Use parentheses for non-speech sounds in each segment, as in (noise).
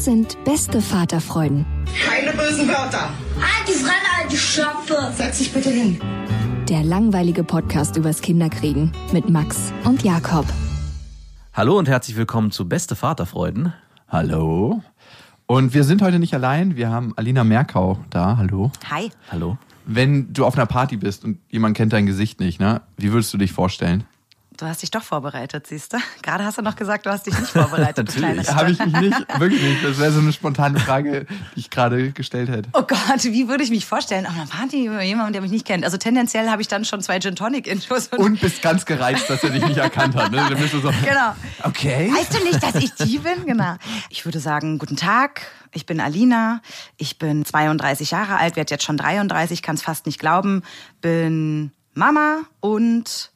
Das sind beste Vaterfreuden. Keine bösen Wörter. Die Fremde, die Schöpfe. Setz dich bitte hin. Der langweilige Podcast übers Kinderkriegen mit Max und Jakob. Hallo und herzlich willkommen zu Beste Vaterfreuden. Hallo. Und wir sind heute nicht allein. Wir haben Alina Merkau da. Hallo. Hi. Hallo. Wenn du auf einer Party bist und jemand kennt dein Gesicht nicht, ne? Wie würdest du dich vorstellen? Du hast dich doch vorbereitet, siehst du? Gerade hast du noch gesagt, du hast dich nicht vorbereitet, (laughs) Natürlich. Habe ich mich nicht, wirklich nicht. Das wäre so eine spontane (laughs) Frage, die ich gerade gestellt hätte. Oh Gott, wie würde ich mich vorstellen? Auf einer Party über jemanden, der mich nicht kennt. Also tendenziell habe ich dann schon zwei Gin Tonic Intros. Und bist ganz gereizt, dass er dich nicht erkannt hat. Ne? Dann bist du so, genau. okay. Weißt du nicht, dass ich die bin? Genau. Ich würde sagen, guten Tag. Ich bin Alina. Ich bin 32 Jahre alt, werde jetzt schon 33, kann es fast nicht glauben. Bin Mama und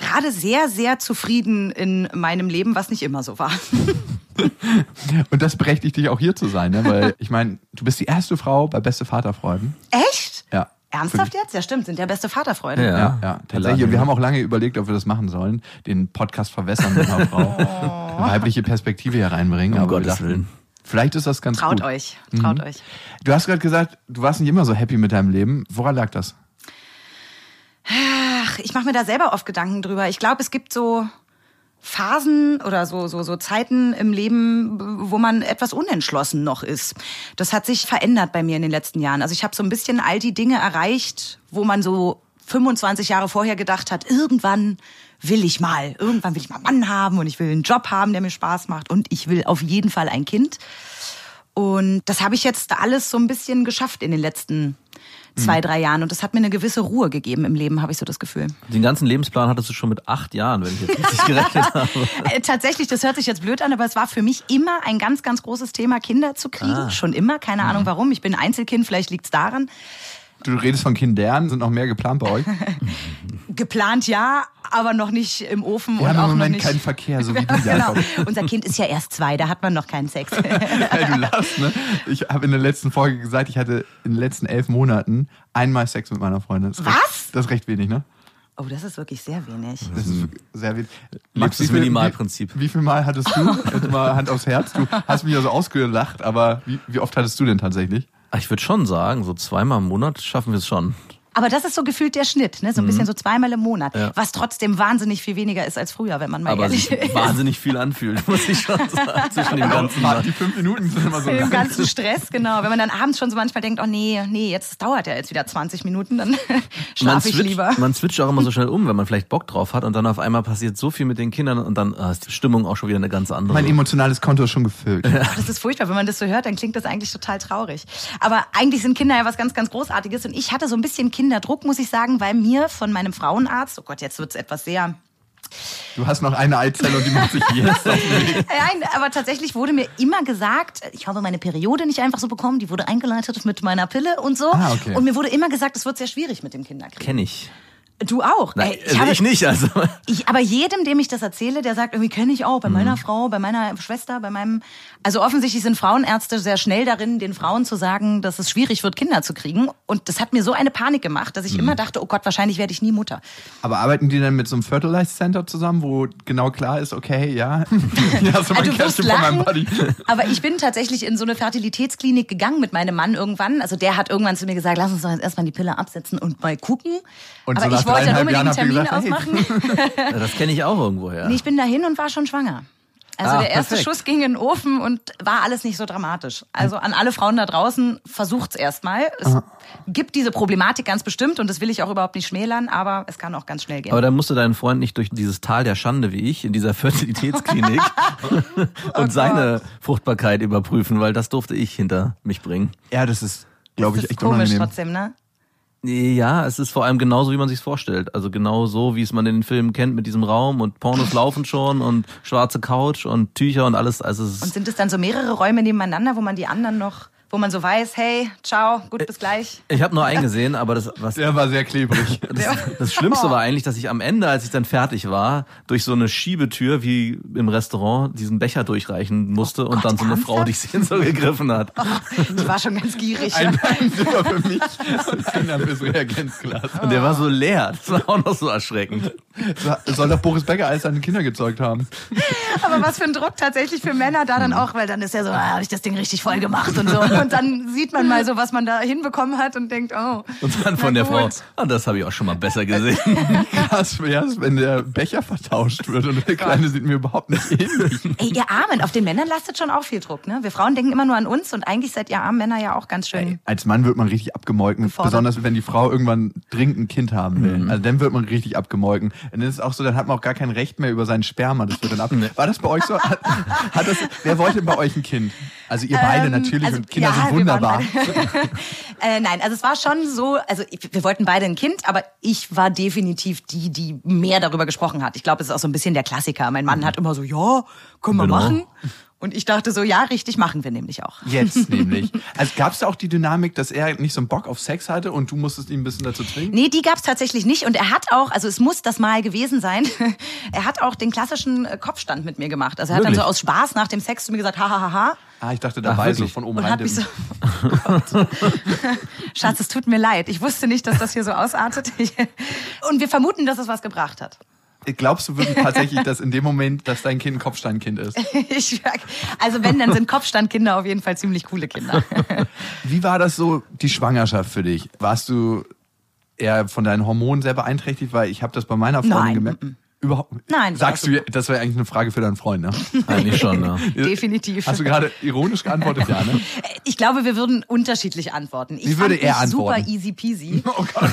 gerade sehr, sehr zufrieden in meinem Leben, was nicht immer so war. (laughs) Und das berechtigt dich auch hier zu sein, ne? Weil ich meine, du bist die erste Frau bei Beste Vaterfreuden. Echt? Ja. Ernsthaft jetzt? Ja, stimmt, sind ja beste Vaterfreunde. Ja. Ja, ja, tatsächlich. Und wir haben auch lange überlegt, ob wir das machen sollen, den Podcast verwässern mit einer Frau, (laughs) eine weibliche Perspektive hier reinbringen. Um aber Gottes dachten, Willen. Vielleicht ist das ganz Traut gut. euch, traut Mhm. euch. Du hast gerade gesagt, du warst nicht immer so happy mit deinem Leben. Woran lag das? (sighs) Ich mache mir da selber oft Gedanken drüber. Ich glaube, es gibt so Phasen oder so, so, so Zeiten im Leben, wo man etwas unentschlossen noch ist. Das hat sich verändert bei mir in den letzten Jahren. Also ich habe so ein bisschen all die Dinge erreicht, wo man so 25 Jahre vorher gedacht hat, irgendwann will ich mal, irgendwann will ich mal einen Mann haben und ich will einen Job haben, der mir Spaß macht und ich will auf jeden Fall ein Kind. Und das habe ich jetzt alles so ein bisschen geschafft in den letzten zwei, drei Jahren. Und das hat mir eine gewisse Ruhe gegeben im Leben, habe ich so das Gefühl. Den ganzen Lebensplan hattest du schon mit acht Jahren, wenn ich jetzt richtig gerechnet (laughs) habe. Äh, Tatsächlich, das hört sich jetzt blöd an, aber es war für mich immer ein ganz, ganz großes Thema, Kinder zu kriegen. Schon immer, keine Ahnung warum. Ich bin Einzelkind, vielleicht liegt's daran. Du redest von Kindern, sind noch mehr geplant bei euch? (laughs) Geplant ja, aber noch nicht im Ofen Wir und haben auch im noch Moment nicht. keinen Verkehr, so (laughs) wie du, genau. Jakob. Unser Kind ist ja erst zwei, da hat man noch keinen Sex. (laughs) Hey, du lachst, ne? Ich habe in der letzten Folge gesagt, ich hatte in den letzten elf Monaten einmal Sex mit meiner Freundin. Das ist Was? Recht, das ist recht wenig, ne? oh, das ist wirklich sehr wenig. Das ist sehr wenig. Max, das Minimalprinzip. Wie, wie viel Mal hattest du? (laughs) Jetzt mal Hand aufs Herz. Du hast mich ja so ausgelacht, aber wie, wie oft hattest du denn tatsächlich? Ich würde schon sagen, so zweimal im Monat schaffen wir es schon. Aber das ist so gefühlt der Schnitt, ne? so ein bisschen so zweimal im Monat, Ja. was trotzdem wahnsinnig viel weniger ist als früher, wenn man mal Aber ehrlich sich ist. wahnsinnig viel anfühlt, (laughs) muss ich schon sagen, zwischen dem ganzen Aber die fünf Minuten sind immer so Im ganzen Stress, genau. Wenn man dann abends schon so manchmal denkt, oh nee, nee, jetzt dauert ja jetzt wieder 20 Minuten, dann (laughs) schlafe ich switcht, lieber. man switcht auch immer so schnell um, wenn man vielleicht Bock drauf hat und dann auf einmal passiert so viel mit den Kindern und dann ah, ist die Stimmung auch schon wieder eine ganz andere. Mein emotionales Konto ist schon gefüllt. Ach, das ist furchtbar, wenn man das so hört, dann klingt das eigentlich total traurig. Aber eigentlich sind Kinder ja was ganz, ganz Großartiges und ich hatte so ein bisschen Kinderdruck, muss ich sagen, weil mir von meinem Frauenarzt, oh Gott, jetzt wird's etwas sehr Du hast noch eine Eizelle und die macht sich jetzt auf den Weg. (laughs) Nein, aber tatsächlich wurde mir immer gesagt, ich habe meine Periode nicht einfach so bekommen, die wurde eingeleitet mit meiner Pille und so. Ah, okay. Und mir wurde immer gesagt, es wird sehr schwierig mit dem Kinderkriegen. Kenne ich. Du auch. Nein, Ey, also habe- ich nicht. Also. Ich, aber jedem, dem ich das erzähle, der sagt, irgendwie kenne ich auch, bei Mhm. meiner Frau, bei meiner Schwester, bei meinem. Also offensichtlich sind Frauenärzte sehr schnell darin, den Frauen zu sagen, dass es schwierig wird, Kinder zu kriegen. Und das hat mir so eine Panik gemacht, dass ich Mhm. immer dachte, oh Gott, wahrscheinlich werde ich nie Mutter. Aber arbeiten die dann mit so einem Fertilize Center zusammen, wo genau klar ist, okay, ja, (laughs) hier hast du mein du wirst Kästchen von meinem lachen, aber ich bin tatsächlich in so eine Fertilitätsklinik gegangen mit meinem Mann irgendwann. Also der hat irgendwann zu mir gesagt, lass uns doch jetzt erstmal die Pille absetzen und mal gucken. Und aber so ich wollte dann unbedingt einen Termin gesagt, hey, ausmachen. (laughs) Ja, Das kenne ich auch irgendwo, ja. Nee, ich bin dahin und war schon schwanger. Also Ah, der erste perfekt. Schuss ging in den Ofen und war alles nicht so dramatisch. Also an alle Frauen da draußen, versucht's erstmal. Es gibt diese Problematik ganz bestimmt und das will ich auch überhaupt nicht schmälern, aber es kann auch ganz schnell gehen. Aber dann musste dein Freund nicht durch dieses Tal der Schande wie ich in dieser (laughs) Fertilitätsklinik (laughs) und seine Fruchtbarkeit überprüfen, weil das durfte ich hinter mich bringen. Ja, das ist, glaube ich, echt komisch unangenehm. trotzdem, ne? Ja, es ist vor allem genauso, wie man sich's vorstellt. Also genau so, wie es man in den Filmen kennt mit diesem Raum und Pornos laufen schon und schwarze Couch und Tücher und alles. Also Und sind es dann so mehrere Räume nebeneinander, wo man die anderen noch, wo man so weiß, hey, ciao, gut, bis gleich. ich habe nur einen gesehen, aber das was Der war sehr klebrig. (laughs) Das, das Schlimmste war eigentlich, dass ich am Ende, als ich dann fertig war, durch so eine Schiebetür wie im Restaurant diesen Becher durchreichen musste und dann so eine Frau, die sich so gegriffen hat. Ich war schon ganz gierig. Ein, ein Zimmer für mich und einer fürs Reagenzglas. Und der war so leer. Das war auch noch so erschreckend. So- Soll doch Boris Becker alles seine Kinder gezeugt haben. Aber was für ein Druck tatsächlich für Männer da dann auch, weil dann ist ja so, ah, habe ich das Ding richtig voll gemacht und so. (laughs) Und dann sieht man mal so, was man da hinbekommen hat und denkt, oh. Und dann von der Frau, gut. ah, das habe ich auch schon mal besser gesehen. (laughs) (laughs) Krass wär's, wenn der Becher vertauscht wird und der Kleine sieht mir überhaupt nicht ähnlich. Ey, ihr Armen, auf den Männern lastet schon auch viel Druck, ne? Wir Frauen denken immer nur an uns und eigentlich seid ihr armen Männer ja auch ganz schön. Als Mann wird man richtig abgemolken, Gefordert. besonders wenn die Frau irgendwann dringend ein Kind haben will. Also dann wird man richtig abgemolken. Und dann ist es auch so, dann hat man auch gar kein Recht mehr über seinen Sperma. Das wird dann ab. War das bei euch so? Hat, hat das, wer wollte bei euch ein Kind? Also ihr beide Ähm, natürlich also, und Kinder ja, sind wunderbar. (laughs) äh, nein, also es war schon so, also wir wollten beide ein Kind, aber ich war definitiv die, die mehr darüber gesprochen hat. Ich glaube, es ist auch so ein bisschen der Klassiker. Mein Mann hat immer so, ja, können wir Genau. machen. Und ich dachte so, ja, richtig, machen wir nämlich auch. Jetzt (laughs) nämlich. Also gab es da auch die Dynamik, dass er nicht so einen Bock auf Sex hatte und du musstest ihn ein bisschen dazu zwingen? Nee, die gab's tatsächlich nicht. Und er hat auch, also es muss das mal gewesen sein, (laughs) er hat auch den klassischen äh, Kopfstand mit mir gemacht. Also er hat Wirklich? dann so aus Spaß nach dem Sex zu mir gesagt, ha, ha, ha, ha. Ah, ich dachte Ach, dabei so wirklich? von oben Und rein. so, (laughs) oh. Schatz, es tut mir leid. Ich wusste nicht, dass das hier so ausartet. Und wir vermuten, dass es was gebracht hat. Glaubst du wirklich (laughs) tatsächlich, dass in dem Moment, dass dein Kind ein Kopfsteinkind ist? (laughs) Ich, also wenn, dann sind Kopfstandkinder auf jeden Fall ziemlich coole Kinder. (laughs) Wie war das so, die Schwangerschaft für dich? Warst du eher von deinen Hormonen sehr beeinträchtigt? Weil ich habe das bei meiner Freundin Nein, gemerkt. Überhaupt Nein, Sagst du, das wäre eigentlich eine Frage für deinen Freund, ne? (laughs) Eigentlich schon, ja. (laughs) Definitiv. Hast du gerade ironisch geantwortet, ja, ne? (laughs) Ich glaube, wir würden unterschiedlich antworten. Ich Wie würde er antworten? Super easy peasy. Oh Gott.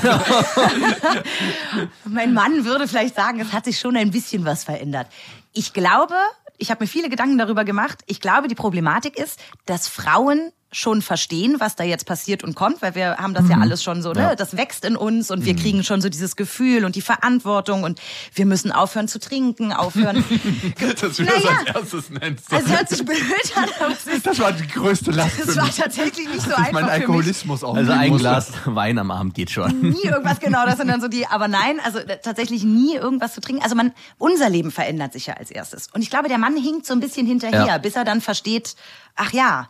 mein Mann würde vielleicht sagen, es hat sich schon ein bisschen was verändert. Ich glaube, ich habe mir viele Gedanken darüber gemacht. Ich glaube, die Problematik ist, dass Frauen schon verstehen, was da jetzt passiert und kommt, weil wir haben das ja alles schon so, ne? Das wächst in uns und wir kriegen schon so dieses Gefühl und die Verantwortung und wir müssen aufhören zu trinken, aufhören. (laughs) (laughs) Dass du Naja. das als erstes nennst. Also es hört sich blöd an, aber es ist, das war die größte Last das für war mich. tatsächlich nicht so einfach mich. Alkoholismus auch Also ein. Glas Wein am Abend geht schon. nie irgendwas genau, das sind dann so die, aber nein, also tatsächlich nie irgendwas zu trinken. Also man, unser Leben verändert sich ja als erstes. Und ich glaube, der Mann hinkt so ein bisschen hinterher, Ja. bis er dann versteht, ach ja,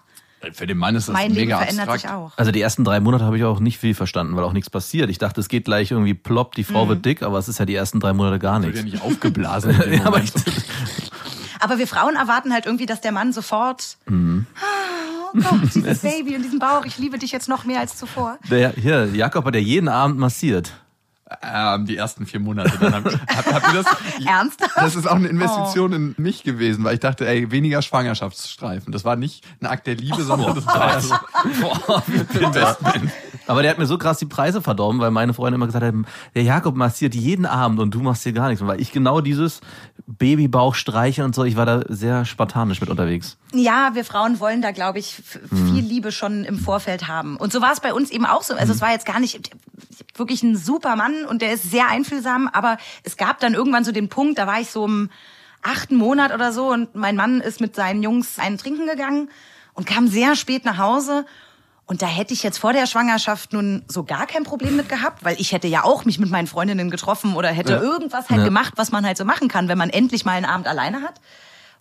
Für den Mann ist das mein Leben mega verändert abstrakt. sich auch. Also die ersten drei Monate habe ich auch nicht viel verstanden, weil auch nichts passiert. Ich dachte, es geht gleich irgendwie plopp, die Frau wird dick, aber es ist ja die ersten drei Monate gar Wird ja nichts. nicht aufgeblasen. (laughs) Ja, aber Moment. Aber wir Frauen erwarten halt irgendwie, dass der Mann sofort, Mhm. oh Gott, (laughs) dieses Baby und diesen Bauch, ich liebe dich jetzt noch mehr als zuvor. Der, hier, Jakob hat ja jeden Abend massiert. Ähm, die ersten vier Monate. Dann hab, hab, habt ihr das? (laughs) Ernsthaft? Das ist auch eine Investition in mich gewesen, weil ich dachte, ey, weniger Schwangerschaftsstreifen. Das war nicht ein Akt der Liebe, sondern das war ja so (laughs) Investment. Aber der hat mir so krass die Preise verdorben, weil meine Freunde immer gesagt haben, der Jakob massiert jeden Abend und du machst hier gar nichts. Und weil ich genau dieses Babybauch streiche und so, ich war da sehr spartanisch mit unterwegs. Ja, wir Frauen wollen da, glaube ich, Mhm. viel Liebe schon im Vorfeld haben. Und so war es bei uns eben auch so. Also es war jetzt gar nicht wirklich ein super Mann und der ist sehr einfühlsam, aber es gab dann irgendwann so den Punkt, da war ich so im achten Monat oder so und mein Mann ist mit seinen Jungs einen trinken gegangen und kam sehr spät nach Hause. Und da hätte ich jetzt vor der Schwangerschaft nun so gar kein Problem mit gehabt, weil ich hätte ja auch mich mit meinen Freundinnen getroffen oder hätte Ja. irgendwas halt Ja. gemacht, was man halt so machen kann, wenn man endlich mal einen Abend alleine hat.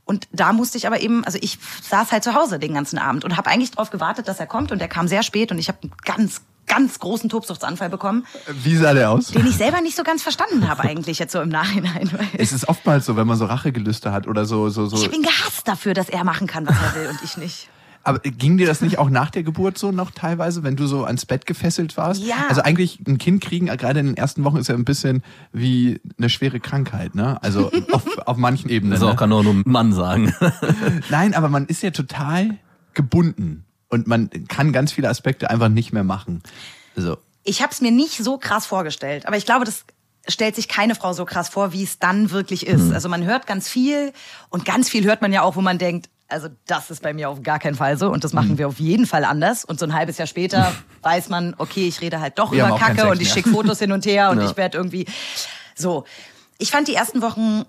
Und da musste ich aber eben, also ich saß halt zu Hause den ganzen Abend und habe eigentlich darauf gewartet, dass er kommt und er kam sehr spät und ich habe einen ganz, ganz großen Tobsuchtsanfall bekommen, Wie sah der aus? den ich selber nicht so ganz verstanden habe eigentlich jetzt so im Nachhinein. Es ist oftmals so, wenn man so Rachegelüste hat oder so, so, so. ich habe ihn gehasst dafür, dass er machen kann, was er will und ich nicht. Aber ging dir das nicht auch nach der Geburt so noch teilweise, wenn du so ans Bett gefesselt warst? Ja. Also eigentlich ein Kind kriegen, gerade in den ersten Wochen, ist ja ein bisschen wie eine schwere Krankheit, ne? Also auf, (laughs) auf manchen Ebenen. Das ne? auch kann nur ein Mann sagen. (laughs) Nein, aber man ist ja total gebunden und man kann ganz viele Aspekte einfach nicht mehr machen. Also, Ich habe es mir nicht so krass vorgestellt, aber ich glaube, das stellt sich keine Frau so krass vor, wie es dann wirklich ist. Also man hört ganz viel und ganz viel hört man ja auch, wo man denkt, also das ist bei mir auf gar keinen Fall so und das machen wir auf jeden Fall anders. Und so ein halbes Jahr später (laughs) weiß man, okay, ich rede halt doch Wir über Kacke und ich schicke Fotos hin und her und (laughs) Ja. ich werde irgendwie so. Ich fand die ersten Wochen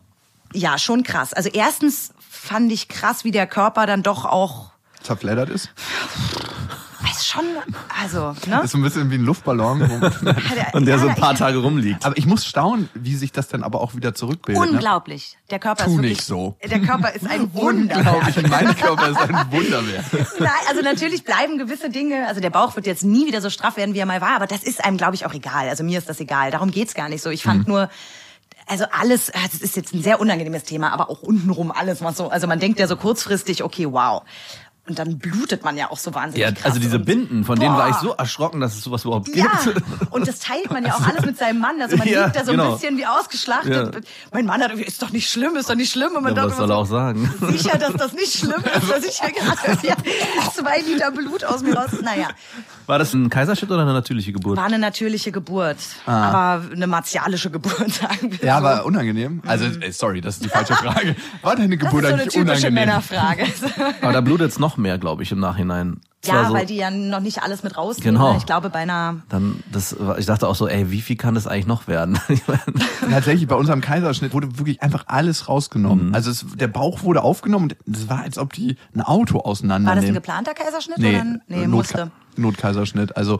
ja schon krass. Also erstens fand ich krass, wie der Körper dann doch auch zerfleddert ist. (laughs) ist schon, also, Das ne? ist so ein bisschen wie ein Luftballon. (laughs) Und der so ein paar ich- Tage rumliegt. aber ich muss staunen, wie sich das dann aber auch wieder zurückbildet. Ne? Unglaublich. Der Körper Tu ist wirklich, nicht so. Der Körper ist ein (laughs) Wunder. Unglaublich, mein Körper ist ein Wunderwerk. (laughs) Nein, also natürlich bleiben gewisse Dinge, also der Bauch wird jetzt nie wieder so straff werden, wie er mal war, aber das ist einem, glaube ich, auch egal. Also mir ist das egal. Darum geht's gar nicht so. Ich fand nur, also alles, ah, das ist jetzt ein sehr unangenehmes Thema, aber auch untenrum alles, was so, also man denkt ja so kurzfristig, okay, wow. Und dann blutet man ja auch so wahnsinnig Ja, also diese Binden, von denen war ich Boah. so erschrocken, dass es sowas überhaupt gibt. Ja, (laughs) und das teilt man ja auch alles mit seinem Mann. Also man Ja, liegt da so ein genau. bisschen wie ausgeschlachtet. Ja. Mein Mann hat irgendwie, ist doch nicht schlimm, ist doch nicht schlimm. Und man Ja, was soll er so, auch sagen? (laughs) Sicher, dass das nicht schlimm ist, dass ich hier (laughs) gerade ja, zwei Liter Blut aus mir raus. Naja, War das ein Kaiserschnitt oder eine natürliche Geburt? war eine natürliche Geburt, aber eine martialische Geburt, (laughs) sagen wir Ah. Ja, so. aber unangenehm. Also, äh, sorry, das ist die falsche Frage. (laughs) War deine das Geburt ist so eine eigentlich typische unangenehm? Männerfrage. Aber da blutet es noch mehr, glaube ich, im Nachhinein. Ja, so, weil die ja noch nicht alles mit rausnehmen. Genau. ne? Ich glaube, bei einer dann, das, ich dachte auch so, ey, wie viel kann das eigentlich noch werden? (laughs) Tatsächlich, bei unserem Kaiserschnitt wurde wirklich einfach alles Mhm. rausgenommen. Also es, der Bauch wurde aufgenommen und es war, als ob die ein Auto war das ein auseinandernehmen. geplanter Kaiserschnitt nee, oder ein, nee, Notka- musste. Notkaiserschnitt. Also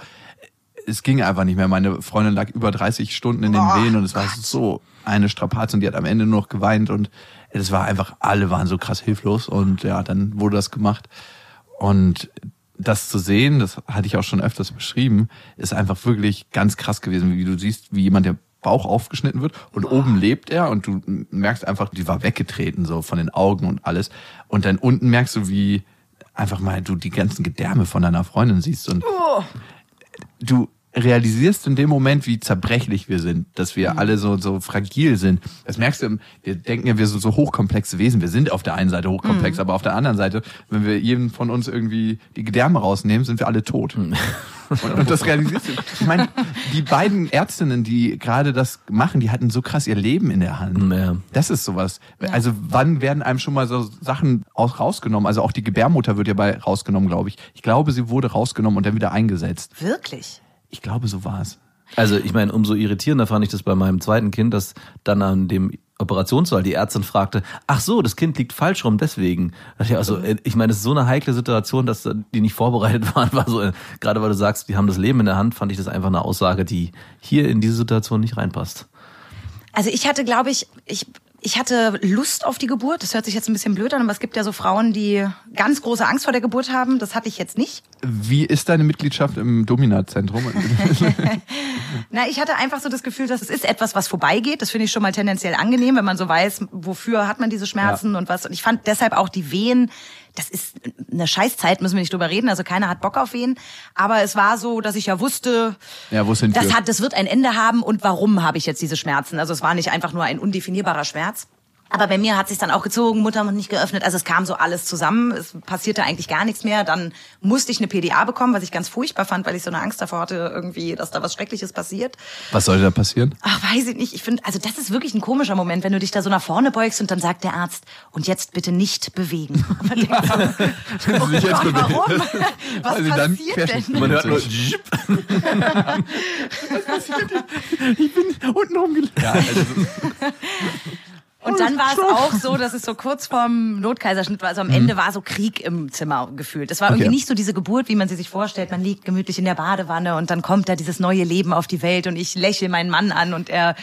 es ging einfach nicht mehr. Meine Freundin lag über 30 Stunden in den Oh, Wehen und es war so eine Strapaze und die hat am Ende nur noch geweint und es war einfach, alle waren so krass hilflos und ja, dann wurde das gemacht. Und das zu sehen, das hatte ich auch schon öfters beschrieben, ist einfach wirklich ganz krass gewesen, wie du siehst, wie jemand der Bauch aufgeschnitten wird und oben lebt er und du merkst einfach, die war weggetreten so von den Augen und alles. Und dann unten merkst du, wie einfach mal du die ganzen Gedärme von deiner Freundin siehst und du realisierst in dem Moment, wie zerbrechlich wir sind, dass wir alle so, so fragil sind. Das merkst du, wir denken ja, wir sind so hochkomplexe Wesen. Wir sind auf der einen Seite hochkomplex, aber auf der anderen Seite, wenn wir jedem von uns irgendwie die Gedärme rausnehmen, sind wir alle tot. Und, und das realisierst du. Ich meine, die beiden Ärztinnen, die gerade das machen, die hatten so krass ihr Leben in der Hand. Ja. Das ist sowas. Also wann werden einem schon mal so Sachen aus, rausgenommen? Also auch die Gebärmutter wird ja bei rausgenommen, glaube ich. Ich glaube, sie wurde rausgenommen und dann wieder eingesetzt. Wirklich? Ich glaube, so war es. Also ich meine, umso irritierender fand ich das bei meinem zweiten Kind, dass dann an dem Operationssaal die Ärztin fragte, ach so, das Kind liegt falsch rum, deswegen. Also ich meine, es ist so eine heikle Situation, dass äh, die nicht vorbereitet (laughs) waren. War so, äh, gerade weil du sagst, die haben das Leben in der Hand, fand ich das einfach eine Aussage, die hier in diese Situation nicht reinpasst. Also ich hatte, glaube ich, ich, ich hatte Lust auf die Geburt. Das hört sich jetzt ein bisschen blöd an, aber es gibt ja so Frauen, die ganz große Angst vor der Geburt haben. Das hatte ich jetzt nicht. Wie ist deine Mitgliedschaft im Dominat-Zentrum? (laughs) (laughs) Na, ich hatte einfach so das Gefühl, dass es ist etwas, was vorbeigeht. Das finde ich schon mal tendenziell angenehm, wenn man so weiß, wofür hat man diese Schmerzen und was. Und ich fand deshalb auch die Wehen, das ist eine Scheißzeit, müssen wir nicht drüber reden. Also keiner hat Bock auf Wehen. Aber es war so, dass ich ja wusste, Ja, wo hinführt. das hat, das wird ein Ende haben und warum habe ich jetzt diese Schmerzen? Also es war nicht einfach nur ein undefinierbarer Schmerz. Aber bei mir hat sich dann auch gezogen, Muttermund nicht geöffnet. Also es kam so alles zusammen. Es passierte eigentlich gar nichts mehr. Dann musste ich eine PDA bekommen, was ich ganz furchtbar fand, weil ich so eine Angst davor hatte, irgendwie, dass da was Schreckliches passiert. Was soll da passieren? Ach, weiß ich nicht. Ich finde, also das ist wirklich ein komischer Moment, wenn du dich da so nach vorne beugst und dann sagt der Arzt, und jetzt bitte nicht bewegen. (laughs) Und man denkt so, oh sich jetzt Gott, bewegen. warum? (laughs) Was Also (laughs) passiert denn? Man hört nur, Ich bin unten rumgelegt. Ja, also, Und dann war es auch so, dass es so kurz vorm Notkaiserschnitt war. Also am Ende war so Krieg im Zimmer gefühlt. Es war irgendwie Okay. nicht so diese Geburt, wie man sie sich vorstellt. Man liegt gemütlich in der Badewanne und dann kommt da dieses neue Leben auf die Welt und ich lächle meinen Mann an und er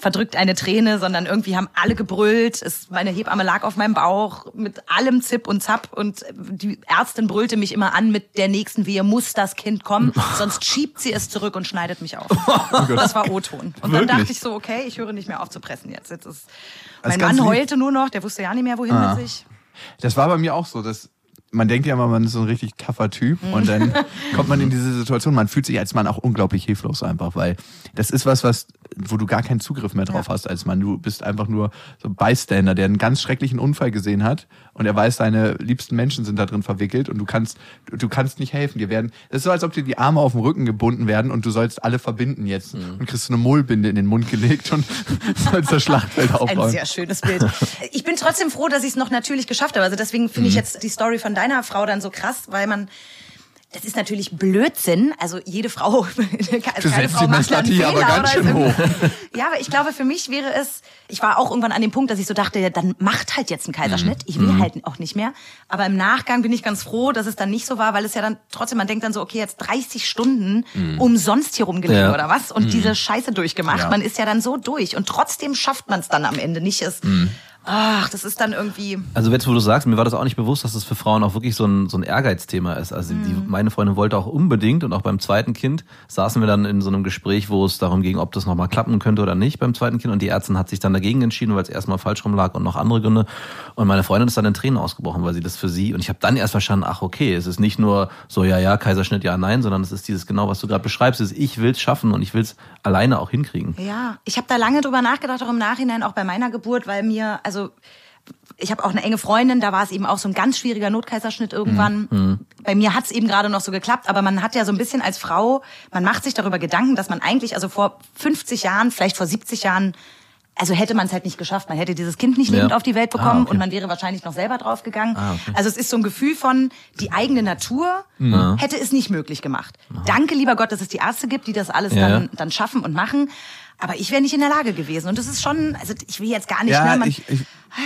verdrückt eine Träne, sondern irgendwie haben alle gebrüllt. Es, meine Hebamme lag auf meinem Bauch mit allem Zip und Zap und die Ärztin brüllte mich immer an mit der nächsten Wehe, muss das Kind kommen, (laughs) sonst schiebt sie es zurück und schneidet mich auf. (laughs) das war O-Ton. Und dann Wirklich? dachte ich so, okay, ich höre nicht mehr auf zu pressen jetzt. Jetzt ist mein Mann lieb. heulte nur noch, der wusste ja nicht mehr, wohin Ah. mit sich. das war bei mir auch so, dass man denkt ja immer, man ist so ein richtig tougher Typ und dann (laughs) kommt man in diese Situation, man fühlt sich als Mann auch unglaublich hilflos einfach, weil das ist was, was, wo du gar keinen Zugriff mehr drauf hast als Mann. Du bist einfach nur so ein Bystander, der einen ganz schrecklichen Unfall gesehen hat und er weiß, deine liebsten Menschen sind da drin verwickelt und du kannst, du kannst nicht helfen. Dir werden, das ist so, als ob dir die Arme auf dem Rücken gebunden werden und du sollst alle verbinden jetzt und kriegst so eine Mullbinde in den Mund gelegt und (laughs) sollst das Schlachtfeld Ein aufräumen. sehr schönes Bild. Ich bin trotzdem froh, dass ich es noch natürlich geschafft habe. Also deswegen finde Mhm. ich jetzt die Story von deiner Frau dann so krass, weil man das ist natürlich Blödsinn. Also jede Frau, (laughs) keine setzt Frau macht ja einen aber ganz schön so. hoch. (laughs) Ja, aber ich glaube, für mich wäre es, ich war auch irgendwann an dem Punkt, dass ich so dachte, dann macht halt jetzt einen Kaiserschnitt. Mhm. Ich will halt auch nicht mehr. Aber im Nachgang bin ich ganz froh, dass es dann nicht so war, weil es ja dann trotzdem, man denkt dann so, okay, jetzt 30 Stunden umsonst hier rumgelegen Ja. oder was und diese Scheiße durchgemacht. Mhm. Ja. Man ist ja dann so durch und trotzdem schafft man es dann am Ende nicht. Es, Mhm. Ach, das ist dann irgendwie. Also jetzt, wo du sagst, mir war das auch nicht bewusst, dass das für Frauen auch wirklich so ein, so ein Ehrgeizthema ist. Also die, meine Freundin wollte auch unbedingt und auch beim zweiten Kind saßen wir dann in so einem Gespräch, wo es darum ging, ob das nochmal klappen könnte oder nicht beim zweiten Kind. Und die Ärztin hat sich dann dagegen entschieden, weil es erstmal falsch rum lag und noch andere Gründe. Und meine Freundin ist dann in Tränen ausgebrochen, weil sie das für sie, und ich habe dann erst verstanden, ach okay, es ist nicht nur so, ja, ja, Kaiserschnitt, ja, nein, sondern es ist dieses genau, was du gerade beschreibst, ist, ich will's schaffen und ich will's alleine auch hinkriegen. Ja, ich habe da lange drüber nachgedacht, auch im Nachhinein, auch bei meiner Geburt, weil mir, also ich habe auch eine enge Freundin, da war es eben auch so ein ganz schwieriger Notkaiserschnitt irgendwann. Bei mir hat es eben gerade noch so geklappt, aber man hat ja so ein bisschen als Frau, man macht sich darüber Gedanken, dass man eigentlich, also vor 50 Jahren, vielleicht vor 70 Jahren, also hätte man es halt nicht geschafft. Man hätte dieses Kind nicht Ja. lebend auf die Welt bekommen Ah, okay. und man wäre wahrscheinlich noch selber drauf gegangen. Ah, okay. Also es ist so ein Gefühl von, die eigene Natur Mhm. hätte es nicht möglich gemacht. Danke, lieber Gott, dass es die Ärzte gibt, die das alles Ja, dann, ja. dann schaffen und machen. Aber ich wäre nicht in der Lage gewesen. Und das ist schon, also ich will jetzt gar nicht, Ja, ne, man, ich- ich-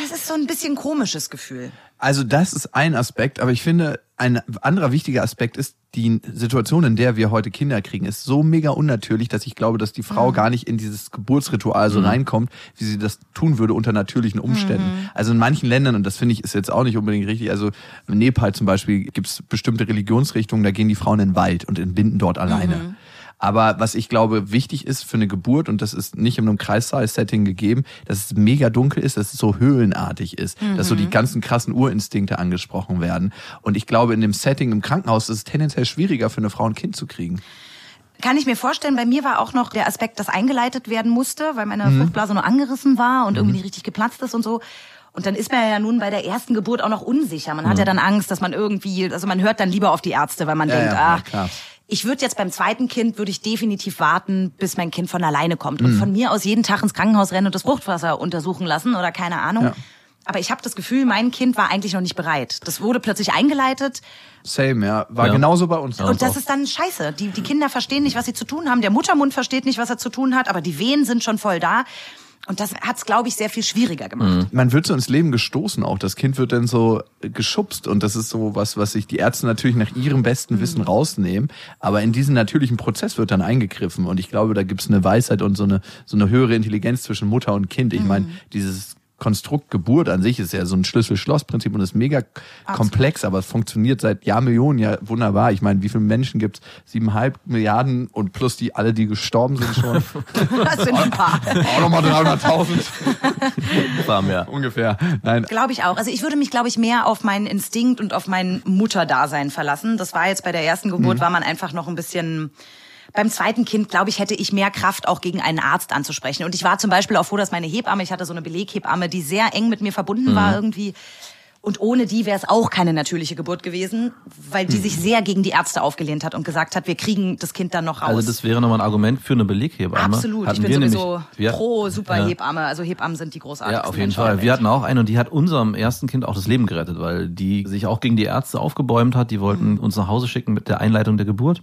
es ist so ein bisschen komisches Gefühl. Also das ist ein Aspekt, aber ich finde, ein anderer wichtiger Aspekt ist, die Situation, in der wir heute Kinder kriegen, ist so mega unnatürlich, dass ich glaube, dass die Frau gar nicht in dieses Geburtsritual so reinkommt, wie sie das tun würde unter natürlichen Umständen. Also in manchen Ländern, und das finde ich ist jetzt auch nicht unbedingt richtig, also in Nepal zum Beispiel gibt es bestimmte Religionsrichtungen, da gehen die Frauen in den Wald und entbinden dort alleine. Aber was ich glaube wichtig ist für eine Geburt, und das ist nicht in einem Kreissaal-Setting gegeben, dass es mega dunkel ist, dass es so höhlenartig ist, dass so die ganzen krassen Urinstinkte angesprochen werden. Und ich glaube, in dem Setting im Krankenhaus ist es tendenziell schwieriger für eine Frau ein Kind zu kriegen. Kann ich mir vorstellen, bei mir war auch noch der Aspekt, dass eingeleitet werden musste, weil meine Mhm. Fruchtblase nur angerissen war und irgendwie nicht richtig geplatzt ist und so. Und dann ist man ja nun bei der ersten Geburt auch noch unsicher. Man hat ja dann Angst, dass man irgendwie, also man hört dann lieber auf die Ärzte, weil man Mhm. Ja, denkt, ja, ja, ach, klar. Ich würde jetzt beim zweiten Kind, würde ich definitiv warten, bis mein Kind von alleine kommt. Mhm. Und von mir aus jeden Tag ins Krankenhaus rennen und das Fruchtwasser untersuchen lassen oder keine Ahnung. Ja. Aber ich habe das Gefühl, mein Kind war eigentlich noch nicht bereit. Das wurde plötzlich eingeleitet Same, ja. War Ja. genauso bei uns. und das auch. ist dann scheiße. Die, die Kinder verstehen nicht, was sie zu tun haben. Der Muttermund versteht nicht, was er zu tun hat, aber die Wehen sind schon voll da. Und das hat's, glaube ich, sehr viel schwieriger gemacht. man wird so ins Leben gestoßen auch. Das Kind wird dann so geschubst und das ist so was, was sich die Ärzte natürlich nach ihrem besten Wissen rausnehmen. Aber in diesen natürlichen Prozess wird dann eingegriffen und ich glaube, da gibt's eine Weisheit und so eine, so eine höhere Intelligenz zwischen Mutter und Kind. Ich meine, dieses Konstrukt Geburt an sich ist ja so ein Schlüssel-Schloss-Prinzip und ist mega komplex, aber es funktioniert seit Jahrmillionen ja wunderbar. Ich meine, wie viele Menschen gibt's? Siebeneinhalb Milliarden und plus die alle, die gestorben sind schon. (laughs) Das sind ein paar. Auch nochmal 300.000 War mir. ungefähr. Nein, Glaube ich auch. Also ich würde mich, glaube ich, mehr auf meinen Instinkt und auf mein Mutterdasein verlassen. Das war jetzt bei der ersten Geburt, war man einfach noch ein bisschen. Beim zweiten Kind, glaube ich, hätte ich mehr Kraft, auch gegen einen Arzt anzusprechen. Und ich war zum Beispiel auch froh, dass meine Hebamme, ich hatte so eine Beleghebamme, die sehr eng mit mir verbunden war irgendwie. Und ohne die wäre es auch keine natürliche Geburt gewesen, weil die sich sehr gegen die Ärzte aufgelehnt hat und gesagt hat, wir kriegen das Kind dann noch raus. Also das wäre nochmal ein Argument für eine Beleghebamme. Absolut. Hatten ich bin sowieso nämlich- pro super Ja. Hebamme. Also Hebammen sind die großartigsten Ja, auf jeden Fall. Wir hatten auch eine und die hat unserem ersten Kind auch das Leben gerettet, weil die sich auch gegen die Ärzte aufgebäumt hat. Die wollten Mhm. uns nach Hause schicken mit der Einleitung der Geburt.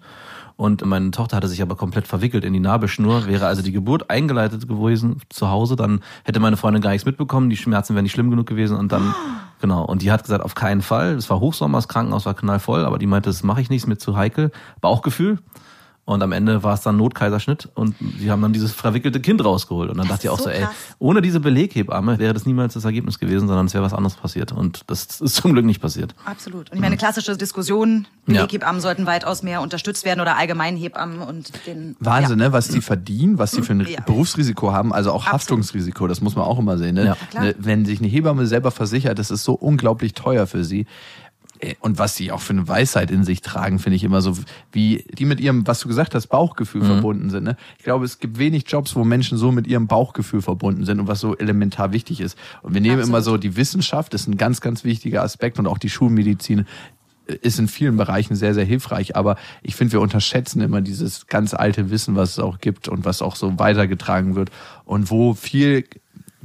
Und meine Tochter hatte sich aber komplett verwickelt in die Nabelschnur. Wäre also die Geburt eingeleitet gewesen zu Hause, dann hätte meine Freundin gar nichts mitbekommen. Die Schmerzen wären nicht schlimm genug gewesen. Und dann, (gasps) genau. Und die hat gesagt, auf keinen Fall. Es war Hochsommer, das Krankenhaus war knallvoll, aber die meinte, das mache ich nicht, ist mir zu heikel. Bauchgefühl. Und am Ende war es dann Notkaiserschnitt und sie haben dann dieses verwickelte Kind rausgeholt. Und dann Das dachte ich auch so, so ey, ohne diese Beleghebamme wäre das niemals das Ergebnis gewesen, sondern es wäre was anderes passiert. Und das ist zum Glück nicht passiert. Absolut. Und ich meine, klassische Diskussion, Ja. Beleghebammen sollten weitaus mehr unterstützt werden oder allgemein Hebammen und den... Wahnsinn, ja. ne? Was die verdienen, was sie für ein Ja. Berufsrisiko haben, also auch Absolut. Haftungsrisiko, das muss man auch immer sehen. Ne? Ja. Klar. Ne, Wenn sich eine Hebamme selber versichert, das ist so unglaublich teuer für sie. Äh, und was sie auch für eine Weisheit in sich tragen, finde ich immer so, wie die mit ihrem, was du gesagt hast, Bauchgefühl Mhm. verbunden sind. Ne? Ich glaube, es gibt wenig Jobs, wo Menschen so mit ihrem Bauchgefühl verbunden sind und was so elementar wichtig ist. Und wir nehmen immer so die Wissenschaft, ist ein ganz, ganz wichtiger Aspekt und auch die Schulmedizin äh, ist in vielen Bereichen sehr, sehr hilfreich. Aber ich finde, wir unterschätzen immer dieses ganz alte Wissen, was es auch gibt und was auch so weitergetragen wird und wo viel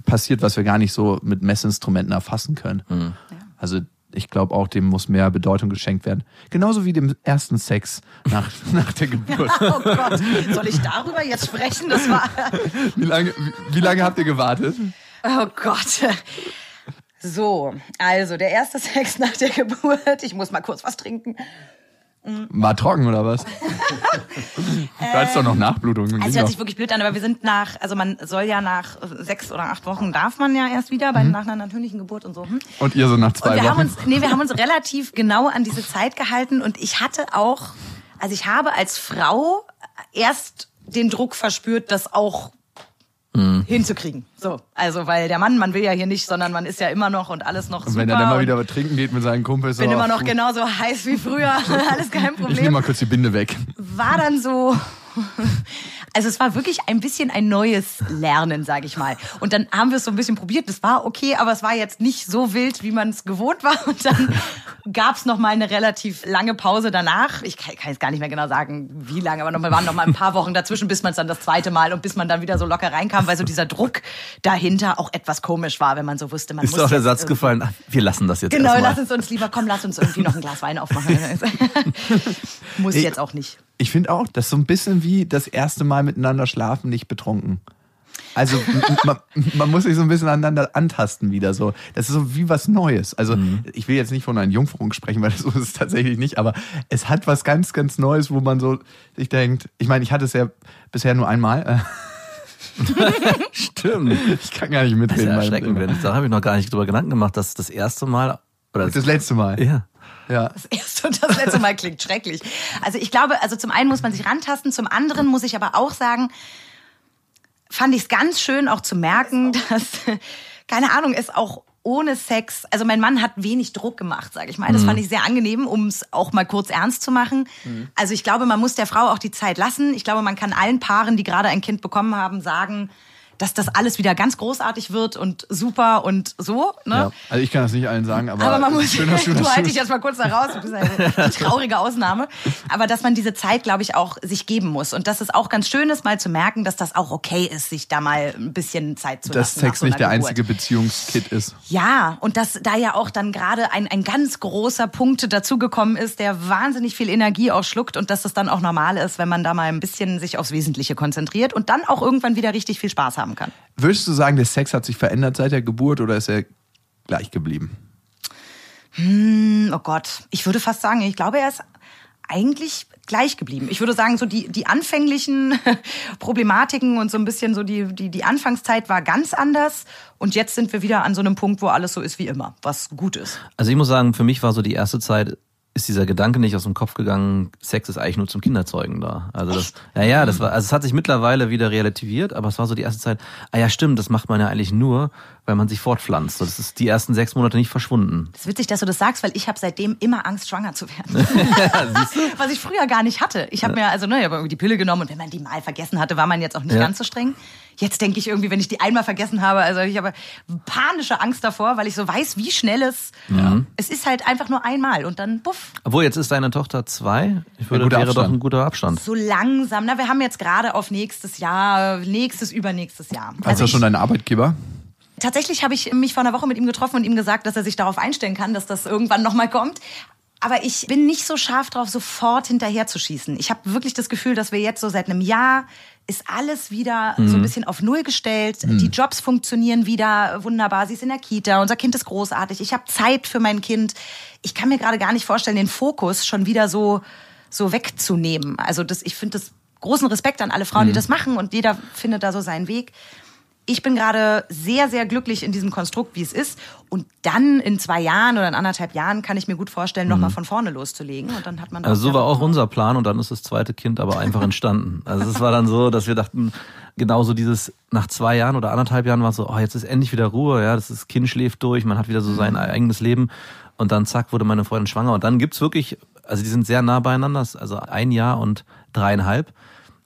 passiert, was wir gar nicht so mit Messinstrumenten erfassen können. Mhm. Also ich glaube auch, dem muss mehr Bedeutung geschenkt werden. Genauso wie dem ersten Sex nach, (laughs) nach der Geburt. (laughs) Oh Gott, soll ich darüber jetzt sprechen? Das war. (laughs) Wie lange, wie, wie lange habt ihr gewartet? Oh Gott. So, also der erste Sex nach der Geburt. Ich muss mal kurz was trinken. War trocken oder was? (laughs) du hattest doch noch Nachblutungen. Also hört sich wirklich blöd an, aber wir sind nach, also man soll ja nach sechs oder acht Wochen darf man ja erst wieder bei nach einer natürlichen Geburt und so. Hm? Und ihr so nach Und zwei wir Wochen? haben uns, nee, wir haben uns relativ genau an diese Zeit gehalten und ich hatte auch, also ich habe als Frau erst den Druck verspürt, das auch hinzukriegen. So, also weil der Mann, man will ja hier nicht, sondern man ist ja immer noch und alles noch und super. wenn er dann mal wieder was trinken geht mit seinen Kumpels. bin so, immer noch genauso heiß wie früher, (laughs) alles kein Ich nehme Problem mal kurz die Binde weg. war dann so. (laughs) Also es war wirklich ein bisschen ein neues Lernen, sage ich mal. Und dann haben wir es so ein bisschen probiert. Das war okay, aber es war jetzt nicht so wild, wie man es gewohnt war. Und dann (laughs) gab es noch mal eine relativ lange Pause danach. Ich kann, kann jetzt gar nicht mehr genau sagen, wie lange, aber noch mal, waren noch mal ein paar Wochen dazwischen, bis man es dann das zweite Mal und bis man dann wieder so locker reinkam, weil so dieser Druck dahinter auch etwas komisch war, wenn man so wusste, man Ist muss auch der Satz gefallen, ach, wir lassen das jetzt Genau, lass es uns lieber, komm, lass uns irgendwie noch ein Glas Wein aufmachen. (laughs) Muss jetzt auch nicht. Ich finde auch, das ist so ein bisschen wie das erste Mal miteinander schlafen, nicht betrunken. Also man, man muss sich so ein bisschen aneinander antasten wieder so. Das ist so wie was Neues. Also ich will jetzt nicht von einer Jungfrung sprechen, weil (laughs) so ist es tatsächlich nicht, aber es hat was ganz, ganz Neues, wo man so sich denkt, ich meine, ich hatte es ja bisher nur einmal. (laughs) Stimmt. Ich kann gar nicht Das ist mitreden. ja erschreckend. wenn- Da habe ich noch gar nicht drüber Gedanken gemacht, dass das erste Mal oder Das letzte Mal. ja. Ja. Das erste und das letzte Mal klingt schrecklich. Also ich glaube, also zum einen muss man sich rantasten, zum anderen muss ich aber auch sagen, fand ich es ganz schön auch zu merken, dass, keine Ahnung, es auch ohne Sex, also mein Mann hat wenig Druck gemacht, sage ich mal. Das fand ich sehr angenehm, um es auch mal kurz ernst zu machen. Also ich glaube, man muss der Frau auch die Zeit lassen. Ich glaube, man kann allen Paaren, die gerade ein Kind bekommen haben, sagen, dass das alles wieder ganz großartig wird und super und so. Ne? ja. Also ich kann das nicht allen sagen, aber, Aber man muss, (laughs) schön, dass du (laughs) du das halt tust. dich jetzt mal kurz da raus, du bist eine (laughs) traurige Ausnahme. Aber dass man diese Zeit, glaube ich, auch sich geben muss. Und dass es auch ganz schön ist, mal zu merken, dass das auch okay ist, sich da mal ein bisschen Zeit zu dass lassen. nach Sex so nicht der Geburt. einzige Beziehungskit ist. Ja, und dass da ja auch dann gerade ein, ein ganz großer Punkt dazugekommen ist, der wahnsinnig viel Energie auch schluckt und dass es dann auch normal ist, wenn man da mal ein bisschen sich aufs Wesentliche konzentriert und dann auch irgendwann wieder richtig viel Spaß haben kann. Würdest du sagen, der Sex hat sich verändert seit der Geburt oder ist er gleich geblieben? Oh Gott, ich würde fast sagen, ich glaube, er ist eigentlich gleich geblieben. Ich würde sagen, so die, die anfänglichen (laughs) Problematiken und so ein bisschen so die, die, die Anfangszeit war ganz anders. Und jetzt sind wir wieder an so einem Punkt, wo alles so ist wie immer, was gut ist. Also ich muss sagen, für mich war so die erste Zeit, ist dieser Gedanke nicht aus dem Kopf gegangen, Sex ist eigentlich nur zum Kinderzeugen da. Also das, ja, ja, das war, also es hat sich mittlerweile wieder relativiert, aber es war so die erste Zeit, ah ja, stimmt, das macht man ja eigentlich nur, weil man sich fortpflanzt. Das ist die ersten sechs Monate nicht verschwunden. Es ist witzig, dass du das sagst, weil ich habe seitdem immer Angst, schwanger zu werden. (laughs) Was ich früher gar nicht hatte. Ich habe mir also, ne, ich habe irgendwie die Pille genommen und wenn man die mal vergessen hatte, war man jetzt auch nicht Ja. ganz so streng. Jetzt denke ich irgendwie, wenn ich die einmal vergessen habe, also ich habe panische Angst davor, weil ich so weiß, wie schnell es. Es ist halt einfach nur einmal und dann buff, Obwohl, jetzt ist deine Tochter zwei. Ich würde, wäre doch Abstand. ein guter Abstand. so langsam. Na, wir haben jetzt gerade auf nächstes Jahr, nächstes, übernächstes Jahr. Hast Also du schon deinen Arbeitgeber? Tatsächlich habe ich mich vor einer Woche mit ihm getroffen und ihm gesagt, dass er sich darauf einstellen kann, dass das irgendwann nochmal kommt. Aber ich bin nicht so scharf drauf, sofort hinterher zu schießen. Ich habe wirklich das Gefühl, dass wir jetzt so seit einem Jahr ist alles wieder so ein bisschen auf Null gestellt. Die Jobs funktionieren wieder wunderbar. Sie ist in der Kita. Unser Kind ist großartig. Ich habe Zeit für mein Kind. Ich kann mir gerade gar nicht vorstellen, den Fokus schon wieder so, so wegzunehmen. Also das, ich finde das großen Respekt an alle Frauen, die das machen und jeder findet da so seinen Weg ich bin gerade sehr, sehr glücklich in diesem Konstrukt, wie es ist. Und dann in zwei Jahren oder in anderthalb Jahren kann ich mir gut vorstellen, nochmal von vorne loszulegen. Und dann hat man Mhm. Also so war auch unser Plan und dann ist das zweite Kind aber einfach entstanden. Also es war dann so, dass wir dachten, genauso dieses nach zwei Jahren oder anderthalb Jahren war so, oh, jetzt ist endlich wieder Ruhe, ja, das ist, Kind schläft durch, man hat wieder so sein eigenes Leben und dann zack wurde meine Freundin schwanger und dann gibt's wirklich, also die sind sehr nah beieinander, also ein Jahr und dreieinhalb.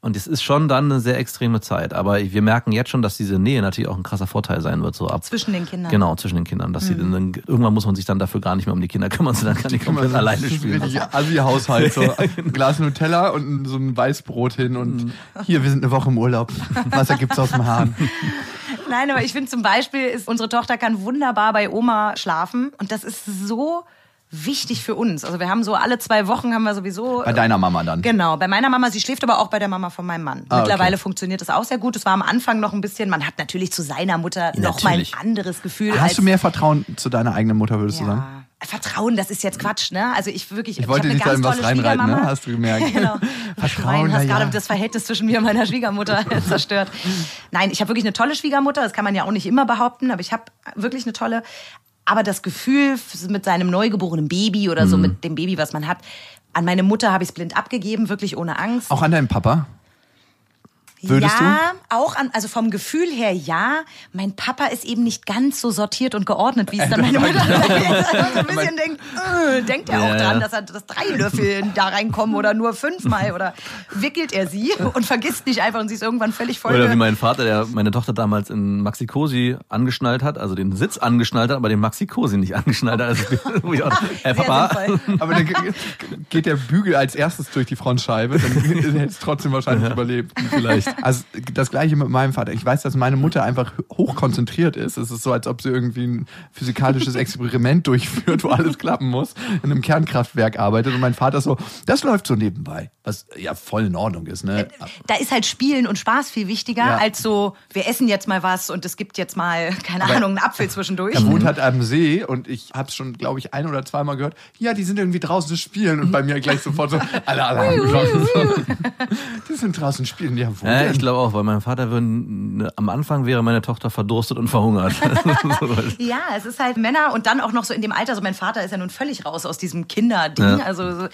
Und es ist schon dann eine sehr extreme Zeit. Aber wir merken jetzt schon, dass diese Nähe natürlich auch ein krasser Vorteil sein wird. So ab Zwischen den Kindern. Genau, zwischen den Kindern. Dass sie dann, dann, irgendwann muss man sich dann dafür gar nicht mehr um die Kinder kümmern, sondern kann die komplett alleine spielen. Assi-Haushalt. So (laughs) ein Glas Nutella und so ein Weißbrot hin und hier, wir sind eine Woche im Urlaub. Wasser gibt's aus dem Hahn. Nein, aber ich finde zum Beispiel, ist, unsere Tochter kann wunderbar bei Oma schlafen. Und das ist so wichtig für uns. Also wir haben so alle zwei Wochen haben wir sowieso. Bei deiner Mama dann. Genau, bei meiner Mama, sie schläft aber auch bei der Mama von meinem Mann. Ah, okay. Mittlerweile funktioniert das auch sehr gut. Es war am Anfang noch ein bisschen, man hat natürlich zu seiner Mutter noch mal ein anderes Gefühl. Hast du mehr Vertrauen zu deiner eigenen Mutter, würdest du sagen? ja. Vertrauen, das ist jetzt Quatsch, ne? Also ich wirklich, Ich wollte dich da in was reinreiten, ne? Hast du gemerkt. (laughs) genau. Vertrauen, Schwein, hast ja. gerade das Verhältnis zwischen mir und meiner Schwiegermutter (laughs) (laughs) zerstört. Nein, ich habe wirklich eine tolle Schwiegermutter, das kann man ja auch nicht immer behaupten, aber ich habe wirklich eine tolle. Aber das Gefühl mit seinem neugeborenen Baby oder Mhm. so mit dem Baby, was man hat, an meine Mutter habe ich es blind abgegeben, wirklich ohne Angst. Auch an deinen Papa? Würdest ja, auch an, also vom Gefühl her ja. Mein Papa ist eben nicht ganz so sortiert und geordnet, wie es dann (laughs) meine Mutter (laughs) ist. so ein bisschen denkt, äh, denkt er Ja, auch dran, ja. dass er dass drei Löffel da reinkommen oder nur fünfmal oder wickelt er sie (laughs) und vergisst nicht einfach und sie ist irgendwann völlig voll. Oder wie mein Vater, der meine Tochter damals in Maxi Cosi angeschnallt hat, also den Sitz angeschnallt hat, aber den Maxi Cosi nicht angeschnallt hat. Also, äh, Papa. Aber dann ge- geht der Bügel als erstes durch die Frontscheibe, dann hätte es trotzdem wahrscheinlich überlebt. vielleicht. Also das gleiche mit meinem Vater. Ich weiß, dass meine Mutter einfach hochkonzentriert ist. Es ist so, als ob sie irgendwie ein physikalisches Experiment (laughs) durchführt, wo alles klappen muss, in einem Kernkraftwerk arbeitet und mein Vater so, das läuft so nebenbei. Was ja voll in Ordnung ist, ne? Da ist halt Spielen und Spaß viel wichtiger Ja. als so, wir essen jetzt mal was und es gibt jetzt mal, keine Aber Ahnung, einen Apfel zwischendurch. Er wohnt halt am See und ich habe es schon, glaube ich, ein oder zweimal gehört. Ja, die sind irgendwie draußen spielen und bei mir gleich sofort so, alle, alle haben geschlossen. So. Die sind draußen spielen, ja, wo Ja, ich glaube auch, weil mein Vater würde, ne, am Anfang wäre meine Tochter verdurstet und verhungert. (laughs) (laughs) Ja, es ist halt Männer und dann auch noch so in dem Alter. Also mein Vater ist ja nun völlig raus aus diesem Kinderding. Ja. Also so,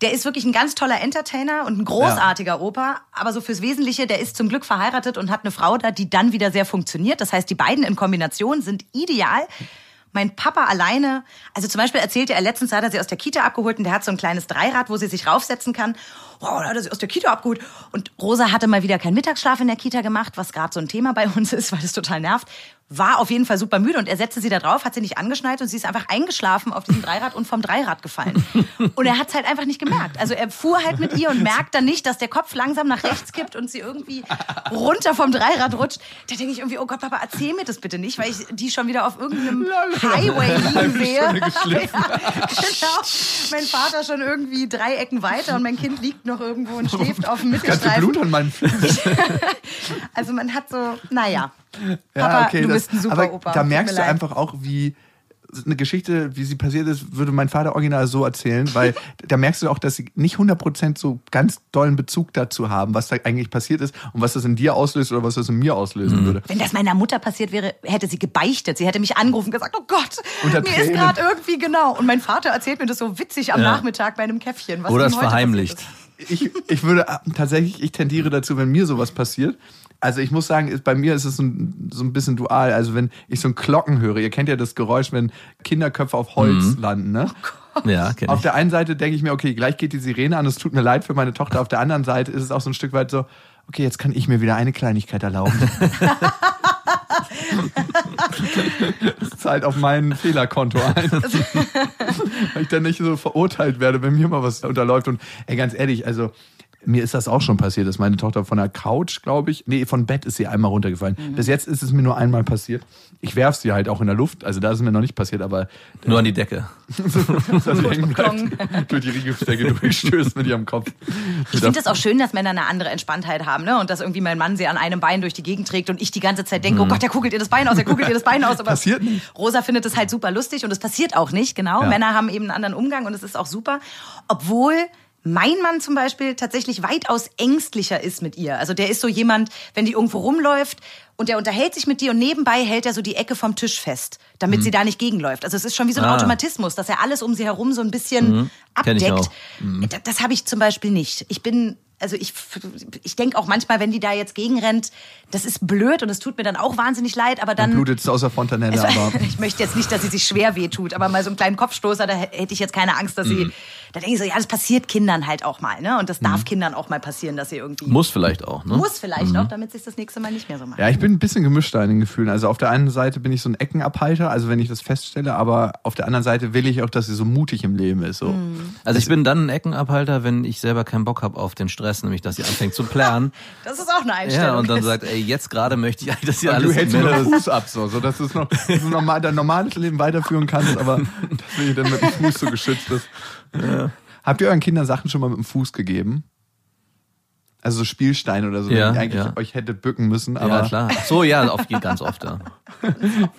der ist wirklich ein ganz toller Entertainer und ein großartiger Opa. Aber so fürs Wesentliche, der ist zum Glück verheiratet und hat eine Frau da, die dann wieder sehr funktioniert. Das heißt, die beiden in Kombination sind ideal. Mein Papa alleine, also zum Beispiel erzählte er letztens, hat er sie aus der Kita abgeholt und der hat so ein kleines Dreirad, wo sie sich raufsetzen kann. Wow, da hat er sie aus der Kita abgeholt. Und Rosa hatte mal wieder keinen Mittagsschlaf in der Kita gemacht, was gerade so ein Thema bei uns ist, weil es total nervt. War auf jeden Fall super müde und er setzte sie da drauf, hat sie nicht angeschnallt und sie ist einfach eingeschlafen auf diesem Dreirad und vom Dreirad gefallen. (laughs) Und er hat es halt einfach nicht gemerkt. Also er fuhr halt mit ihr und merkt dann nicht, dass der Kopf langsam nach rechts kippt und sie irgendwie runter vom Dreirad rutscht. Da denke ich irgendwie, oh Gott, Papa, erzähl mir das bitte nicht, weil ich die schon wieder auf irgendeinem Highway liegen sehe. (laughs) Ja, genau. Mein Vater schon irgendwie drei Ecken weiter und mein Kind liegt noch irgendwo und schläft auf dem Mittelstreifen. Blut an Füßen. (laughs) Also man hat so, naja. Ja, Papa, okay, du das- bist ein super aber Opa. Da merkst du leid. einfach auch, wie eine Geschichte, wie sie passiert ist, würde mein Vater original so erzählen, weil (laughs) da merkst du auch, dass sie nicht 100% so ganz dollen Bezug dazu haben, was da eigentlich passiert ist und was das in dir auslöst oder was das in mir auslösen würde. Wenn das meiner Mutter passiert wäre, hätte sie gebeichtet. Sie hätte mich angerufen und gesagt, oh Gott, Unter mir ist Tränen. gerade irgendwie genau. Und mein Vater erzählt mir das so witzig am Ja. Nachmittag bei einem Käffchen. Was Oder es heute verheimlicht. passiert ist. Ich, ich würde äh, tatsächlich, ich tendiere dazu, wenn mir sowas passiert. Also ich muss sagen, bei mir ist es so ein, so ein bisschen dual. Also wenn ich so ein Glocken höre, ihr kennt ja das Geräusch, wenn Kinderköpfe auf Holz landen, ne? ja, kenn Auf ich. der einen Seite denke ich mir, okay, gleich geht die Sirene an, es tut mir leid für meine Tochter. Auf der anderen Seite ist es auch so ein Stück weit so, okay, jetzt kann ich mir wieder eine Kleinigkeit erlauben. (laughs) das zahlt auf mein Fehlerkonto ein. (laughs) Weil ich dann nicht so verurteilt werde, wenn mir mal was unterläuft. Und ey, ganz ehrlich, also mir ist das auch schon passiert, dass meine Tochter von der Couch, glaube ich, nee, von Bett ist sie einmal runtergefallen. Bis jetzt ist es mir nur einmal passiert. Ich werf sie halt auch in der Luft, also da ist es mir noch nicht passiert, aber Nur an die Decke. (laughs) dass sie hängen bleibt, durch die Riegestecke durchstößt mit ihrem Kopf. Ich finde es auch schön, dass Männer eine andere Entspanntheit haben, ne? Und dass irgendwie mein Mann sie an einem Bein durch die Gegend trägt und ich die ganze Zeit denke, oh Gott, der kugelt ihr das Bein aus, der kugelt ihr das Bein aus. Aber Mhm. Passiert nicht. Rosa findet es halt super lustig und es passiert auch nicht, genau. Ja. Männer haben eben einen anderen Umgang und es ist auch super. Obwohl mein Mann zum Beispiel tatsächlich weitaus ängstlicher ist mit ihr. Also der ist so jemand, wenn die irgendwo rumläuft und der unterhält sich mit dir und nebenbei hält er so die Ecke vom Tisch fest, damit sie da nicht gegenläuft. Also es ist schon wie so ein Mhm. Ah. Automatismus, dass er alles um sie herum so ein bisschen ich abdeckt. Mhm. Da- Das habe ich zum Beispiel nicht. Ich bin, also ich, ich denke auch manchmal, wenn die da jetzt gegenrennt, das ist blöd und es tut mir dann auch wahnsinnig leid, aber dann. Dann blutet es außer Fontanelle, Es- aber. (laughs) ich möchte jetzt nicht, dass sie sich schwer wehtut, aber mal so einen kleinen Kopfstoßer, da hätte ich jetzt keine Angst, dass Mhm. sie. Da denke ich so, ja, das passiert Kindern halt auch mal, ne? Und das darf Kindern auch mal passieren, dass sie irgendwie. Muss vielleicht auch, ne? Muss vielleicht auch, damit sich das nächste Mal nicht mehr so macht. Ja, ich bin ein bisschen gemischt da in den Gefühlen. Also auf der einen Seite bin ich so ein Eckenabhalter, also wenn ich das feststelle, aber auf der anderen Seite will ich auch, dass sie so mutig im Leben ist. So. Mhm. Also ich bin dann ein Eckenabhalter, wenn ich selber keinen Bock habe auf den Stress, nämlich dass sie anfängt zu planen. (laughs) Das ist auch eine Einstellung. ja, und dann sagt, ey, jetzt gerade möchte ich eigentlich, dass ihr Und alles du hältst nur Männer- den Fuß ab, so, so dass du es noch dass du normal, dein normales Leben weiterführen kannst, aber dass du dann mit dem Fuß so geschützt ist. Habt ihr euren Kindern Sachen schon mal mit dem Fuß gegeben? Also so Spielsteine oder so, Ja, die eigentlich ja. euch hätte bücken müssen, aber Ja, klar. Ach so, ja, auf ganz oft, ja. (laughs)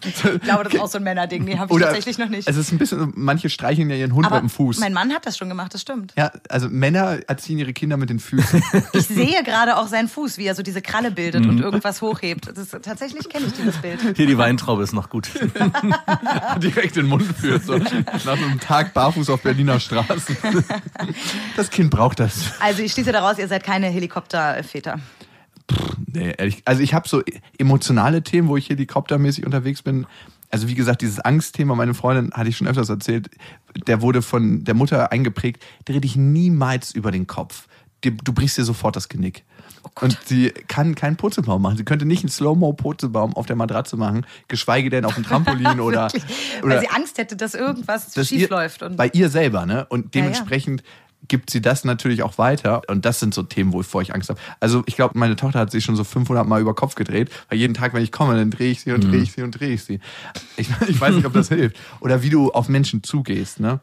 ich glaube, das ist auch so ein Männerding. Nee, habe ich oder tatsächlich noch nicht. Es ist ein bisschen, manche streicheln ja ihren Hund Aber mit dem Fuß. mein Mann hat das schon gemacht, das stimmt. ja, also Männer erziehen ihre Kinder mit den Füßen. (laughs) Ich sehe gerade auch seinen Fuß, wie er so diese Kralle bildet Mhm. und irgendwas hochhebt. Das ist, tatsächlich kenne ich dieses Bild. Hier die Weintraube ist noch gut. (laughs) direkt in den Mund führt. So. Nach einem Tag barfuß auf Berliner Straßen. Das Kind braucht das. Also ich schließe daraus, ihr seid keine Helikopterväter. Nee, ehrlich. Also ich habe so emotionale Themen, wo ich helikoptermäßig unterwegs bin. Also wie gesagt, dieses Angstthema, meine Freundin, hatte ich schon öfters erzählt, der wurde von der Mutter eingeprägt, dreh dich niemals über den Kopf. Du brichst dir sofort das Genick. Und sie kann keinen Purzelbaum machen. Sie könnte nicht einen Slow-Mo-Purzelbaum auf der Matratze machen, geschweige denn auf dem Trampolin (laughs) oder, oder Weil sie Angst hätte, dass irgendwas dass schief ihr, läuft. Bei ihr selber, ne? Und Ja, ja. Gibt sie das natürlich auch weiter. Und das sind so Themen, wovor ich Angst habe. Also ich glaube, meine Tochter hat sich schon so 500 Mal über Kopf gedreht, weil jeden Tag, wenn ich komme, dann drehe ich sie und drehe ich sie und drehe ich sie. Ich, ich (laughs) weiß nicht, ob das (laughs) hilft. Oder wie du auf Menschen zugehst, ne?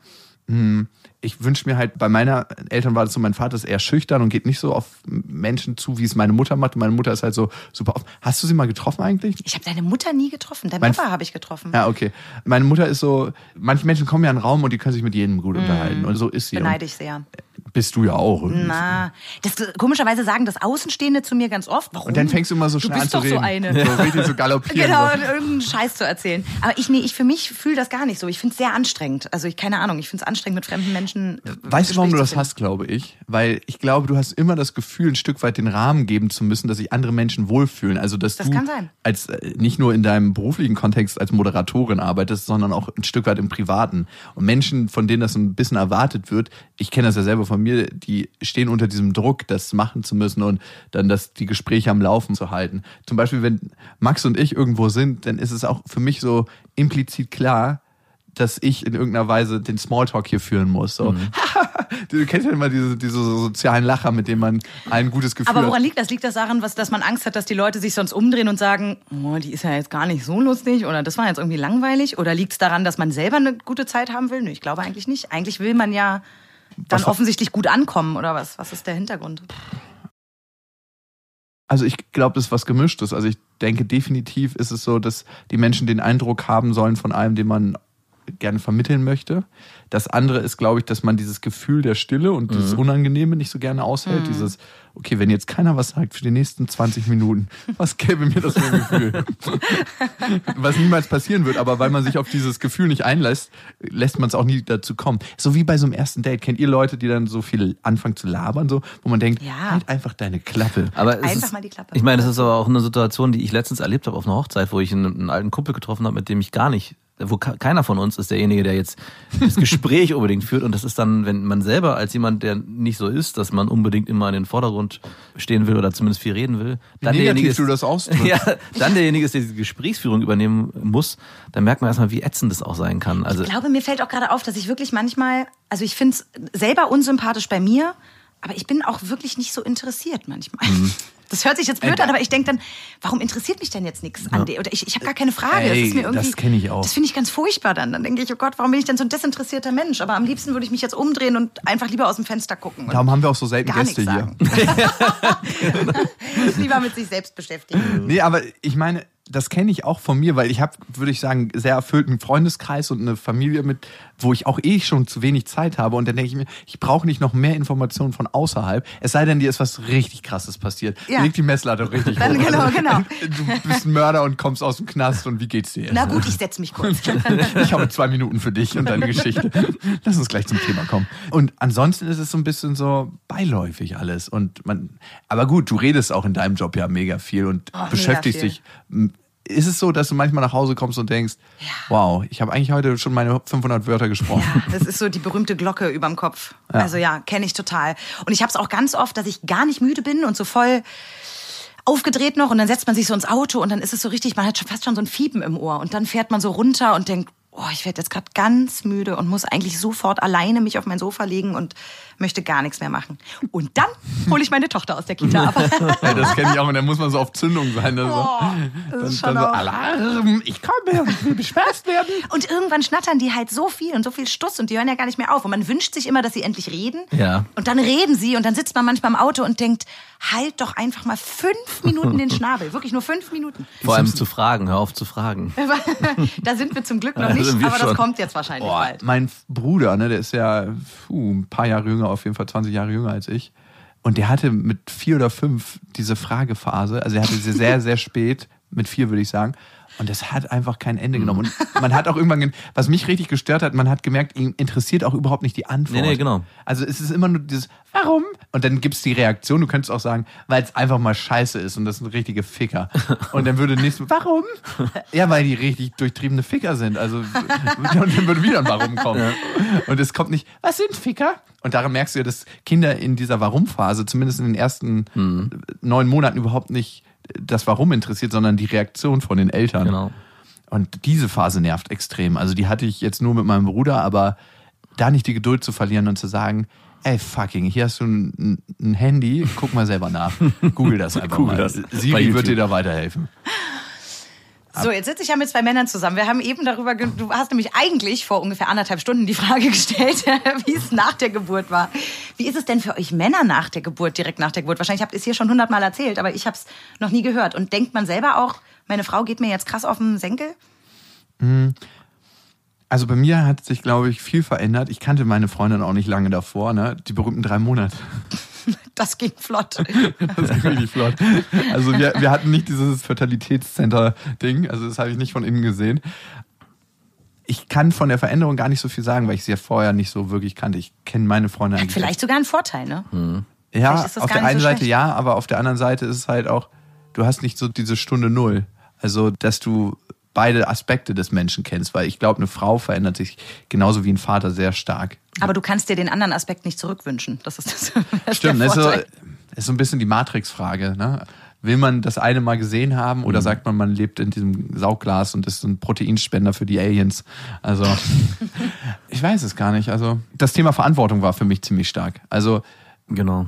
Hm, Ich wünsche mir halt, bei meiner Eltern war das so, mein Vater ist eher schüchtern und geht nicht so auf Menschen zu, wie es meine Mutter macht. Und meine Mutter ist halt so super offen. Hast du sie mal getroffen eigentlich? ich habe deine Mutter nie getroffen. Dein Mein- Papa habe ich getroffen. Ja, okay. Meine Mutter ist so, manche Menschen kommen ja in den Raum und die können sich mit jedem gut unterhalten. Und so ist sie. Beneide ich sehr. Bist du ja auch. irgendwie. Na, das, komischerweise sagen das Außenstehende zu mir ganz oft. Warum? Und dann fängst du immer so Du schnell an bist zu doch reden. so eine. So richtig so galoppieren. Genau, und irgendeinen Scheiß zu erzählen. Aber ich, nee, ich für mich fühle das gar nicht so. Ich finde es sehr anstrengend. Also ich, keine Ahnung, ich finde es anstrengend, mit fremden Menschen. Äh, Weißt du, warum du das finden. hast, glaube ich? Weil ich glaube, du hast immer das Gefühl, ein Stück weit den Rahmen geben zu müssen, dass sich andere Menschen wohlfühlen. Also, dass Das du kann sein. als äh, nicht nur in deinem beruflichen Kontext als Moderatorin arbeitest, sondern auch ein Stück weit im Privaten. Und Menschen, von denen das so ein bisschen erwartet wird, ich kenne das ja selber von mir, die stehen unter diesem Druck, das machen zu müssen und dann das, die Gespräche am Laufen zu halten. Zum Beispiel, wenn Max und ich irgendwo sind, dann ist es auch für mich so implizit klar, dass ich in irgendeiner Weise den Smalltalk hier führen muss. So. Mhm. (laughs) du kennst ja immer diese, diese sozialen Lacher, mit denen man ein gutes Gefühl Aber woran hat. liegt das? Liegt das daran, was, dass man Angst hat, dass die Leute sich sonst umdrehen und sagen, oh, die ist ja jetzt gar nicht so lustig oder das war jetzt irgendwie langweilig? Oder liegt es daran, dass man selber eine gute Zeit haben will? Nö, ich glaube eigentlich nicht. Eigentlich will man ja dann Was- offensichtlich gut ankommen oder was? Was ist der Hintergrund? Also ich glaube, das ist was Gemischtes. Also ich denke, definitiv ist es so, dass die Menschen den Eindruck haben sollen von einem, den man gerne vermitteln möchte. Das andere ist, glaube ich, dass man dieses Gefühl der Stille und dieses Unangenehme nicht so gerne aushält. Dieses, okay, wenn jetzt keiner was sagt für die nächsten 20 Minuten, was gäbe mir das für ein Gefühl? (laughs) was niemals passieren wird, aber weil man sich auf dieses Gefühl nicht einlässt, lässt man es auch nie dazu kommen. So wie bei so einem ersten Date. Kennt ihr Leute, die dann so viel anfangen zu labern, so, wo man denkt, Ja. halt einfach deine Klappe. Aber es Einfach ist, mal die Klappe. Ich meine, das ist aber auch eine Situation, die ich letztens erlebt habe auf einer Hochzeit, wo ich einen, einen alten Kumpel getroffen habe, mit dem ich gar nicht, wo ke- keiner von uns ist derjenige, der jetzt das Gespräch (laughs) unbedingt führt. Und das ist dann, wenn man selber als jemand, der nicht so ist, dass man unbedingt immer in den Vordergrund stehen will oder zumindest viel reden will, dann derjenige ist, du das ausdrückst. (laughs) ja, dann derjenige ist, der diese Gesprächsführung übernehmen muss, dann merkt man erstmal, wie ätzend das auch sein kann. Also Ich glaube, mir fällt auch gerade auf, dass ich wirklich manchmal, also ich finde es selber unsympathisch bei mir, aber ich bin auch wirklich nicht so interessiert manchmal. Mhm. (laughs) Das hört sich jetzt blöd Äh, an, aber ich denke dann, warum interessiert mich denn jetzt nichts an dir? Oder ich, ich habe gar keine Frage. Ey, das das kenn ich auch. Das finde ich ganz furchtbar dann. Dann denke ich, oh Gott, warum bin ich denn so ein desinteressierter Mensch? Aber am liebsten würde ich mich jetzt umdrehen und einfach lieber aus dem Fenster gucken. Darum haben wir auch so selten Gäste hier. (laughs) lieber mit sich selbst beschäftigen. (laughs) Nee, aber ich meine, das kenne ich auch von mir, weil ich habe, würde ich sagen, sehr erfüllten Freundeskreis und eine Familie mit, wo ich auch eh schon zu wenig Zeit habe. Und dann denke ich mir, ich brauche nicht noch mehr Informationen von außerhalb. Es sei denn, dir ist was richtig Krasses passiert. Ja. Leg die Messlatte (laughs) richtig Dann hoch. genau, genau. (laughs) Du bist ein Mörder und kommst aus dem Knast und wie geht's dir? Na gut, ich setz mich kurz. (laughs) Ich habe zwei Minuten für dich und deine Geschichte. Lass uns gleich zum Thema kommen. Und ansonsten ist es so ein bisschen so beiläufig alles. Und man, aber gut, du redest auch in deinem Job ja mega viel und mega beschäftigst viel. dich. Ist es so, dass du manchmal nach Hause kommst und denkst, wow, ich habe eigentlich heute schon meine 500 Wörter gesprochen? Das ist so die berühmte Glocke überm Kopf. Also ja, kenne ich total. Und ich habe es auch ganz oft, dass ich gar nicht müde bin und so voll aufgedreht noch und dann setzt man sich so ins Auto und dann ist es so richtig, man hat schon fast schon so ein Fiepen im Ohr und dann fährt man so runter und denkt, oh, ich werde jetzt gerade ganz müde und muss eigentlich sofort alleine mich auf mein Sofa legen und möchte gar nichts mehr machen. Und dann hole ich meine Tochter aus der Kita ab. (laughs) Ja, das kenne ich auch und dann muss man so auf Zündung sein. Dann so, Oh, das dann, ist schon dann so Alarm, ich komme, ich will bespaßt werden. Und irgendwann schnattern die halt so viel und so viel Stuss und die hören ja gar nicht mehr auf. Und man wünscht sich immer, dass sie endlich reden. Ja. Und dann reden sie und dann sitzt man manchmal im Auto und denkt, halt doch einfach mal fünf Minuten den Schnabel. Wirklich nur fünf Minuten. Vor allem zu fragen, hör auf zu fragen. (laughs) da sind wir zum Glück noch nicht, aber das schon. kommt jetzt wahrscheinlich Boah, bald. mein Bruder, ne, der ist ja puh, ein paar Jahre jünger, auf jeden Fall 20 Jahre jünger als ich. Und der hatte mit vier oder fünf diese Fragephase. Also er hatte sie sehr, sehr (laughs) spät, mit vier würde ich sagen. Und das hat einfach kein Ende genommen. Und man hat auch irgendwann, ge- was mich richtig gestört hat, man hat gemerkt, ihn interessiert auch überhaupt nicht die Antwort. Nee, nee, genau. Also es ist immer nur dieses, warum? Und dann gibt's die Reaktion, du könntest auch sagen, weil es einfach mal scheiße ist und das sind richtige Ficker. Und dann würde nächstes Mal, warum? Ja, weil die richtig durchtriebene Ficker sind. Also und dann würde wieder ein Warum kommen. Und es kommt nicht, was sind Ficker? Und daran merkst du ja, dass Kinder in dieser Warum-Phase, zumindest in den ersten neun Monaten, überhaupt nicht das Warum interessiert, sondern die Reaktion von den Eltern. Genau. Und diese Phase nervt extrem. Also die hatte ich jetzt nur mit meinem Bruder, aber da nicht die Geduld zu verlieren und zu sagen, ey fucking, hier hast du ein, ein Handy, guck mal selber nach. Google das (laughs) einfach Google mal. das Siri wird dir da weiterhelfen. So, jetzt sitze ich ja mit zwei Männern zusammen. Wir haben eben darüber, du hast nämlich eigentlich vor ungefähr anderthalb Stunden die Frage (laughs) gestellt, wie es nach der Geburt war. Wie ist es denn für euch Männer nach der Geburt, direkt nach der Geburt? Wahrscheinlich habt ihr es hier schon hundertmal erzählt, aber ich habe es noch nie gehört. Und denkt man selber auch, meine Frau geht mir jetzt krass auf den Senkel? Also bei mir hat sich, glaube ich, viel verändert. Ich kannte meine Freundin auch nicht lange davor, ne? Die berühmten drei Monate. (laughs) Das ging flott. (laughs) Das ist richtig flott. Also wir, wir hatten nicht dieses Fertilitätscenter-Ding, also das habe ich nicht von innen gesehen. Ich kann von der Veränderung gar nicht so viel sagen, weil ich sie ja vorher nicht so wirklich kannte. Ich kenne meine Freunde Hat vielleicht sogar einen Vorteil, ne? Ja, ist das auf der einen so Seite schlecht. ja, aber auf der anderen Seite ist es halt auch, du hast nicht so diese Stunde Null. Also, dass du beide Aspekte des Menschen kennst, weil ich glaube, eine Frau verändert sich genauso wie ein Vater sehr stark. Aber du kannst dir den anderen Aspekt nicht zurückwünschen. Das ist das. (laughs) das ist Stimmt, ist so, ist so ein bisschen die Matrix-Frage. Ne? Will man das eine mal gesehen haben Mhm. oder sagt man, man lebt in diesem Sauglas und ist ein Proteinspender für die Aliens? Also, (laughs) ich weiß es gar nicht. Also, das Thema Verantwortung war für mich ziemlich stark. Also, Genau.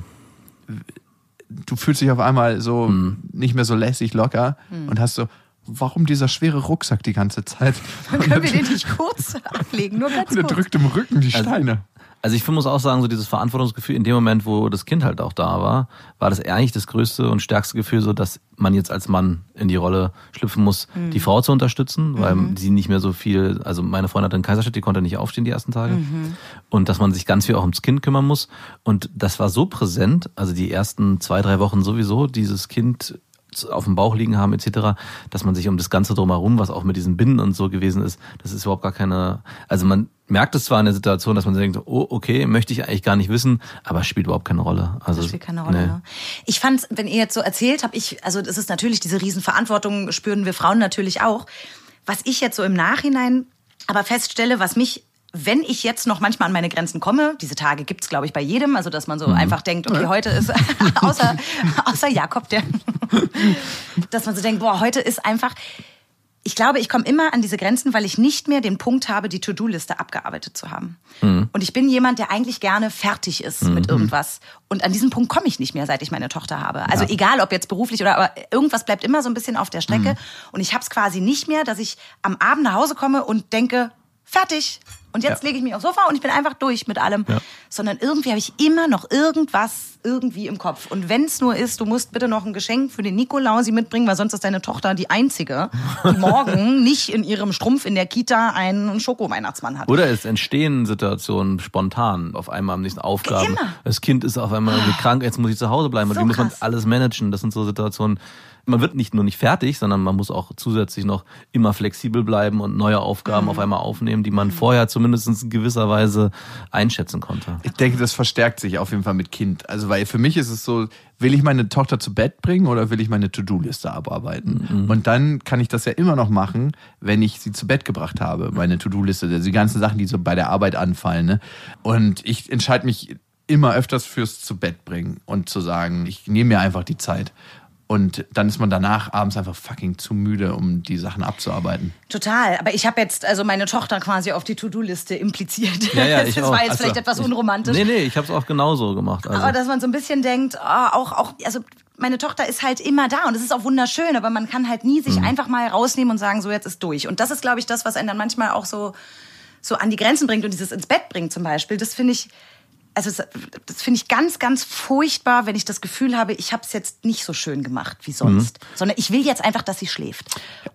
du fühlst dich auf einmal so Mhm. nicht mehr so lässig locker und hast so, warum dieser schwere Rucksack die ganze Zeit? Und Können wir den nicht kurz (laughs) ablegen? Nur ganz der kurz. drückt im Rücken die Steine. Also ich muss auch sagen, so dieses Verantwortungsgefühl in dem Moment, wo das Kind halt auch da war, war das eigentlich das größte und stärkste Gefühl, so dass man jetzt als Mann in die Rolle schlüpfen muss, die Frau zu unterstützen, weil sie nicht mehr so viel, also meine Freundin hatte einen Kaiserschnitt, die konnte nicht aufstehen die ersten Tage. Und dass man sich ganz viel auch ums Kind kümmern muss. Und das war so präsent, also die ersten zwei, drei Wochen sowieso, dieses Kind auf dem Bauch liegen haben etc., dass man sich um das Ganze drumherum, was auch mit diesen Binden und so gewesen ist, das ist überhaupt gar keine, also man merkt es zwar in der Situation, dass man denkt, oh, okay, möchte ich eigentlich gar nicht wissen, aber es spielt überhaupt keine Rolle. Also, Das spielt keine Rolle. nee. Ne? Ich fand, wenn ihr jetzt so erzählt habt, ich, also das ist natürlich diese Riesenverantwortung, spüren wir Frauen natürlich auch. Was ich jetzt so im Nachhinein aber feststelle, was mich wenn ich jetzt noch manchmal an meine Grenzen komme, diese Tage gibt's glaube ich, bei jedem, also dass man so einfach denkt, okay, heute ist, (laughs) außer, außer Jakob, der, dass man so denkt, boah, heute ist einfach, ich glaube, ich komme immer an diese Grenzen, weil ich nicht mehr den Punkt habe, die To-Do-Liste abgearbeitet zu haben. Und ich bin jemand, der eigentlich gerne fertig ist mit irgendwas. Und an diesen Punkt komme ich nicht mehr, seit ich meine Tochter habe. Also egal, ob jetzt beruflich oder aber irgendwas bleibt immer so ein bisschen auf der Strecke. Und ich habe es quasi nicht mehr, dass ich am Abend nach Hause komme und denke, fertig. Und jetzt Ja. lege ich mich aufs Sofa und ich bin einfach durch mit allem. Ja. Sondern irgendwie habe ich immer noch irgendwas irgendwie im Kopf. Und wenn es nur ist, du musst bitte noch ein Geschenk für den Nikolausi mitbringen, weil sonst ist deine Tochter die Einzige, die (laughs) morgen nicht in ihrem Strumpf in der Kita einen Schoko-Weihnachtsmann hat. Oder es entstehen Situationen spontan, auf einmal am nächsten Aufgaben. Immer. Das Kind ist auf einmal irgendwie krank, jetzt muss ich zu Hause bleiben. Und So wie muss man alles managen? Das sind so Situationen. Man wird nicht nur nicht fertig, sondern man muss auch zusätzlich noch immer flexibel bleiben und neue Aufgaben Mhm. auf einmal aufnehmen, die man vorher zumindest in gewisser Weise einschätzen konnte. Ich denke, das verstärkt sich auf jeden Fall mit Kind. Also, weil für mich ist es so, will ich meine Tochter zu Bett bringen oder will ich meine To-Do-Liste abarbeiten? Und dann kann ich das ja immer noch machen, wenn ich sie zu Bett gebracht habe, meine To-Do-Liste, also die ganzen Sachen, die so bei der Arbeit anfallen. Ne? Und ich entscheide mich immer öfters fürs zu Bett bringen und zu sagen, ich nehme mir einfach die Zeit. Und dann ist man danach abends einfach fucking zu müde, um die Sachen abzuarbeiten. Total. Aber ich habe jetzt also meine Tochter quasi auf die To-Do-Liste impliziert. Ja, ja, (laughs) das ich war auch. jetzt Also, vielleicht etwas unromantisch. Nee, nee, ich habe es auch genauso gemacht. Also. Aber dass man so ein bisschen denkt, ah, auch, auch, also meine Tochter ist halt immer da und es ist auch wunderschön, aber man kann halt nie sich Mhm. einfach mal rausnehmen und sagen, so jetzt ist durch. Und das ist, glaube ich, das, was einen dann manchmal auch so, so an die Grenzen bringt und dieses ins Bett bringen zum Beispiel. Das finde ich, also das finde ich ganz, ganz furchtbar, wenn ich das Gefühl habe, ich habe es jetzt nicht so schön gemacht wie sonst, sondern ich will jetzt einfach, dass sie schläft.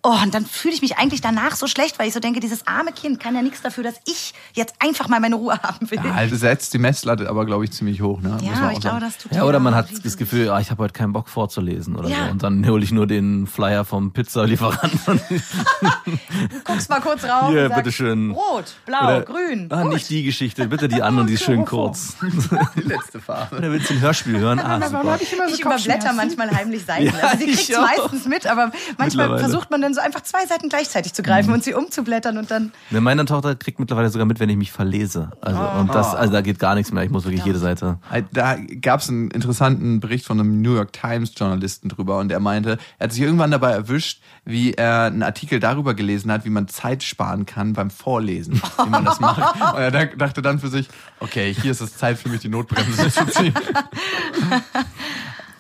Oh, und dann fühle ich mich eigentlich danach so schlecht, weil ich so denke, dieses arme Kind kann ja nichts dafür, dass ich jetzt einfach mal meine Ruhe (laughs) haben will. Ja, also setzt die Messlatte aber, glaube ich, ziemlich hoch. Ne? Muss man Ja, auch ich glaube, das tut Ja, oder man hat das Gefühl, ah, ich habe heute keinen Bock vorzulesen oder Ja. so. Und dann hole ich nur den Flyer vom Pizzalieferanten. (laughs) guckst mal kurz rauf Hier, sagst, bitteschön. Rot, blau, Oder- grün. Ah, nicht die Geschichte, bitte die an (laughs) und die ist schön kurz. (laughs) Die letzte Farbe. Oder willst du ein Hörspiel hören? Ah, super. Ich überblätter manchmal heimlich (laughs) Seiten. Ja, also sie ich kriegt's auch. meistens mit, aber manchmal. Mhm. versucht man dann so einfach zwei Seiten gleichzeitig zu greifen und sie umzublättern und dann. Ne, Meine Tochter kriegt mittlerweile sogar mit, wenn ich mich verlese. Also, und das, also da geht gar nichts mehr. Ich muss wirklich jede Seite. Da gab es einen interessanten Bericht von einem New York Times Journalisten drüber und er meinte, er hat sich irgendwann dabei erwischt, wie er einen Artikel darüber gelesen hat, wie man Zeit sparen kann beim Vorlesen, wie man das (laughs) macht. Und er da- dachte dann für sich, okay, hier ist es Zeit für mich, die Notbremse zu ziehen. (laughs)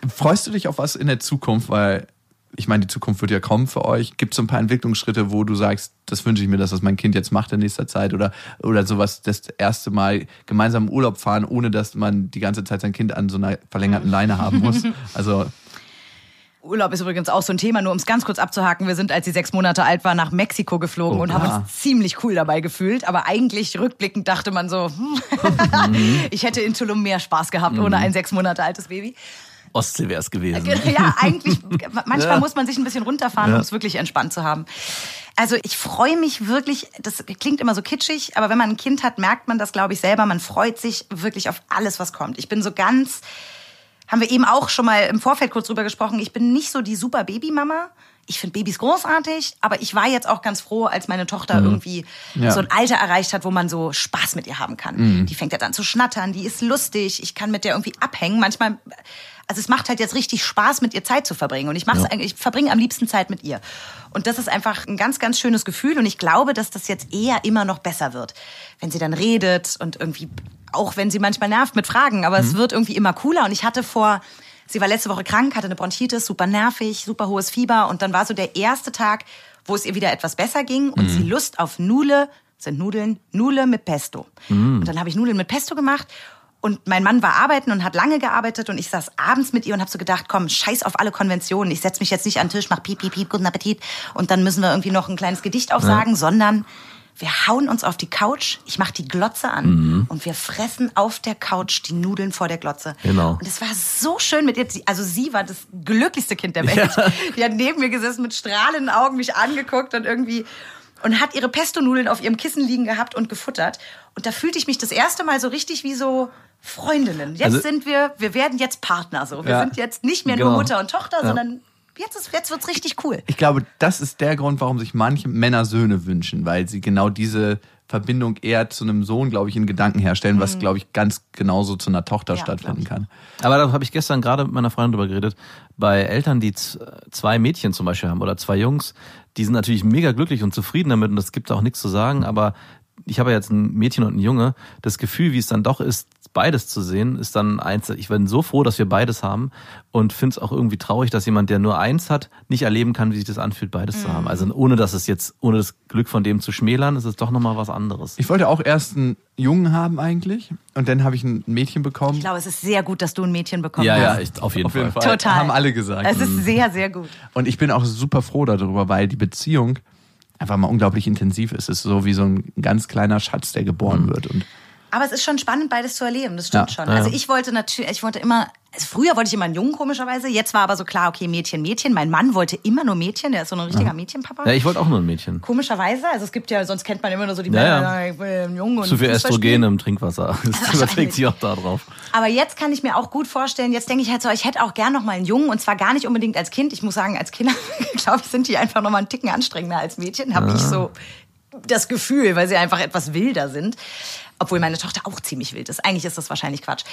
Freust du dich auf was in der Zukunft, weil ich meine, die Zukunft wird ja kommen für euch. Gibt es so ein paar Entwicklungsschritte, wo du sagst, das wünsche ich mir, dass das mein Kind jetzt macht in nächster Zeit oder, oder sowas, das erste Mal gemeinsam Urlaub fahren, ohne dass man die ganze Zeit sein Kind an so einer verlängerten Leine haben muss? Also, Urlaub ist übrigens auch so ein Thema, nur um es ganz kurz abzuhaken. Wir sind, als sie sechs Monate alt war, nach Mexiko geflogen Oh, und haben uns ziemlich cool dabei gefühlt. Aber eigentlich rückblickend dachte man so, hm, Mhm. (laughs) ich hätte in Tulum mehr Spaß gehabt ohne ein sechs Monate altes Baby. Ostsee wäre es gewesen. Ja, eigentlich, (laughs) manchmal Ja. muss man sich ein bisschen runterfahren, Ja. um es wirklich entspannt zu haben. Also ich freue mich wirklich, das klingt immer so kitschig, aber wenn man ein Kind hat, merkt man das, glaube ich, selber. Man freut sich wirklich auf alles, was kommt. Ich bin so ganz, haben wir eben auch schon mal im Vorfeld kurz drüber gesprochen, ich bin nicht so die super Babymama. Ich finde Babys großartig, aber ich war jetzt auch ganz froh, als meine Tochter irgendwie Ja. so ein Alter erreicht hat, wo man so Spaß mit ihr haben kann. Die fängt jetzt an zu schnattern, die ist lustig, ich kann mit der irgendwie abhängen. Manchmal, also es macht halt jetzt richtig Spaß, mit ihr Zeit zu verbringen. Und ich mache eigentlich, ich verbringe am liebsten Zeit mit ihr. Und das ist einfach ein ganz, ganz schönes Gefühl. Und ich glaube, dass das jetzt eher immer noch besser wird, wenn sie dann redet und irgendwie, auch wenn sie manchmal nervt mit Fragen, aber es wird irgendwie immer cooler. Und ich hatte vor, sie war letzte Woche krank, hatte eine Bronchitis, super nervig, super hohes Fieber. Und dann war so der erste Tag, wo es ihr wieder etwas besser ging und sie Lust auf Nule, sind Nudeln, Nule mit Pesto. Und dann habe ich Nudeln mit Pesto gemacht. Und mein Mann war arbeiten und hat lange gearbeitet und ich saß abends mit ihr und habe so gedacht, komm, scheiß auf alle Konventionen. Ich setz mich jetzt nicht an den Tisch, mach piep, piep, piep, guten Appetit und dann müssen wir irgendwie noch ein kleines Gedicht aufsagen, sondern wir hauen uns auf die Couch, ich mach die Glotze an und wir fressen auf der Couch die Nudeln vor der Glotze. Genau. Und es war so schön mit ihr. Also sie war das glücklichste Kind der Welt. Die hat neben mir gesessen mit strahlenden Augen mich angeguckt und irgendwie und hat ihre Pesto-Nudeln auf ihrem Kissen liegen gehabt und gefuttert. Und da fühlte ich mich das erste Mal so richtig wie so Freundinnen. Jetzt Also- sind wir, wir werden jetzt Partner so. Wir Ja. sind jetzt nicht mehr Genau. nur Mutter und Tochter, Ja. sondern jetzt, ist, jetzt wird's richtig cool. ich glaube, das ist der Grund, warum sich manche Männer Söhne wünschen, weil sie genau diese Verbindung eher zu einem Sohn, glaube ich, in Gedanken herstellen, was, glaube ich, ganz genauso zu einer Tochter Ja, stattfinden kann. Aber da habe ich gestern gerade mit meiner Freundin drüber geredet. Bei Eltern, die zwei Mädchen zum Beispiel haben oder zwei Jungs, die sind natürlich mega glücklich und zufrieden damit und es gibt auch nichts zu sagen. Aber ich habe jetzt ein Mädchen und einen Junge. Das Gefühl, wie es dann doch ist, beides zu sehen, ist dann eins. Ich bin so froh, dass wir beides haben und finde es auch irgendwie traurig, dass jemand, der nur eins hat, nicht erleben kann, wie sich das anfühlt, beides zu haben. Also ohne dass es jetzt, ohne das Glück von dem zu schmälern, ist es doch nochmal was anderes. Ich wollte auch erst einen Jungen haben eigentlich und dann habe ich ein Mädchen bekommen. Ich glaube, es ist sehr gut, dass du ein Mädchen bekommen ja, ja, hast. ich, auf jeden Auf Fall. jeden Fall. Total. Haben alle gesagt. Es ist sehr, sehr gut. Und ich bin auch super froh darüber, weil die Beziehung einfach mal unglaublich intensiv ist. Es ist so wie so ein ganz kleiner Schatz, der geboren wird. Und Aber es ist schon spannend, beides zu erleben. Das stimmt Ja. schon. Ja, Also ja. ich wollte natürlich, ich wollte immer, also früher wollte ich immer einen Jungen, komischerweise. Jetzt war aber so klar, okay, Mädchen, Mädchen. Mein Mann wollte immer nur Mädchen. Der ist so ein richtiger Mädchenpapa. Ja, ich wollte auch nur ein Mädchen. Komischerweise, also es gibt ja, sonst kennt man immer nur so die Ja, Männer, ja. die sagen, ich will einen Jungen und Zu viel spielen. im Trinkwasser. (laughs) Das überträgt sich auch da drauf. Aber jetzt kann ich mir auch gut vorstellen, jetzt denke ich halt so, ich hätte auch gern noch mal einen Jungen und zwar gar nicht unbedingt als Kind. Ich muss sagen, als Kinder, (laughs) glaube ich, sind die einfach noch mal einen Ticken anstrengender als Mädchen. Habe ich so das Gefühl, weil sie einfach etwas wilder sind. Obwohl meine Tochter auch ziemlich wild ist. Eigentlich ist das wahrscheinlich Quatsch.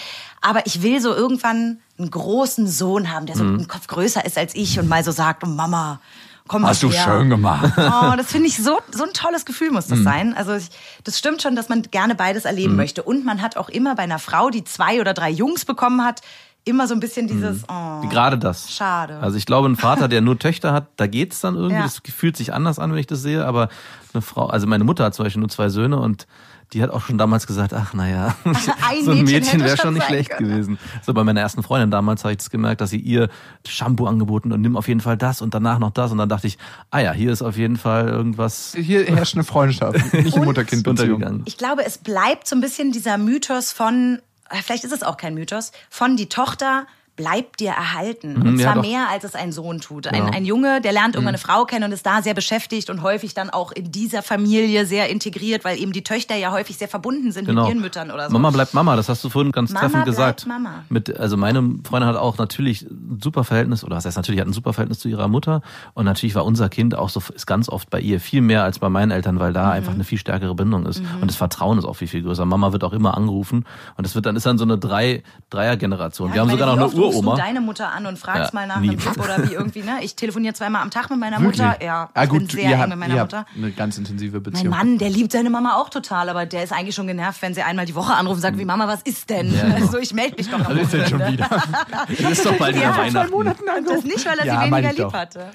Aber ich will so irgendwann einen großen Sohn haben, der so einen Kopf größer ist als ich und mal so sagt, oh Mama, komm hast du her. schön gemacht. Oh, das finde ich so, so ein tolles Gefühl muss das sein. Also ich, das stimmt schon, dass man gerne beides erleben möchte. Und man hat auch immer bei einer Frau, die zwei oder drei Jungs bekommen hat, immer so ein bisschen dieses, oh, Gerade das. Schade. Also ich glaube, ein Vater, der nur Töchter hat, da geht's dann irgendwie. Ja. Das fühlt sich anders an, wenn ich das sehe. Aber eine Frau, also meine Mutter hat zum Beispiel nur zwei Söhne und die hat auch schon damals gesagt, ach naja, (laughs) (laughs) Ein so ein Mädchen Mädchen wäre schon nicht schlecht können. gewesen. So bei meiner ersten Freundin damals habe ich das gemerkt, dass sie ihr Shampoo angeboten und nimm auf jeden Fall das und danach noch das. Und dann dachte ich, ah ja, hier ist auf jeden Fall irgendwas Hier herrscht eine Freundschaft, nicht eine (laughs) Mutter-Kind-Beziehung. untergegangen. Ich glaube, es bleibt so ein bisschen dieser Mythos von, äh, vielleicht ist es auch kein Mythos, von die Tochter bleibt dir erhalten. Und Mhm, ja, zwar doch. Genau. mehr, als es ein Sohn tut. Ein, ein Junge, der lernt irgendwann eine Frau kennen und ist da sehr beschäftigt und häufig dann auch in dieser Familie sehr integriert, weil eben die Töchter ja häufig sehr verbunden sind Genau. mit ihren Müttern oder so. Mama bleibt Mama, das hast du vorhin ganz Mama treffend gesagt. Mama. Mit, also meine Freundin hat auch natürlich ein super Verhältnis, oder was heißt natürlich, hat ein super Verhältnis zu ihrer Mutter. Und natürlich war unser Kind auch so, ist ganz oft bei ihr viel mehr als bei meinen Eltern, weil Mhm. da einfach eine viel stärkere Bindung ist. Und das Vertrauen ist auch viel, viel größer. Mama wird auch immer angerufen. Und das wird dann, ist dann so eine drei, Dreier-Generation. Ja, Wir haben sogar noch eine rufst Uroma. Du deine Mutter an und fragst Ja, mal nach nie. einem Tipp oder wie irgendwie, ne? Ich telefoniere zweimal am Tag mit meiner Wirklich? Mutter. Ja, ah, ich gut, bin sehr eng habt, mit meiner Mutter. eine ganz intensive Mein Beziehung. Mann, der liebt seine Mama auch total, aber der ist eigentlich schon genervt, wenn sie einmal die Woche anruft und sagt, wie Mama, was ist denn? Also ich melde mich doch am Was ist denn schon wieder? (laughs) Das ist doch bald wieder Ja, Weihnachten. Und das nicht, weil er Ja, sie weniger lieb hatte.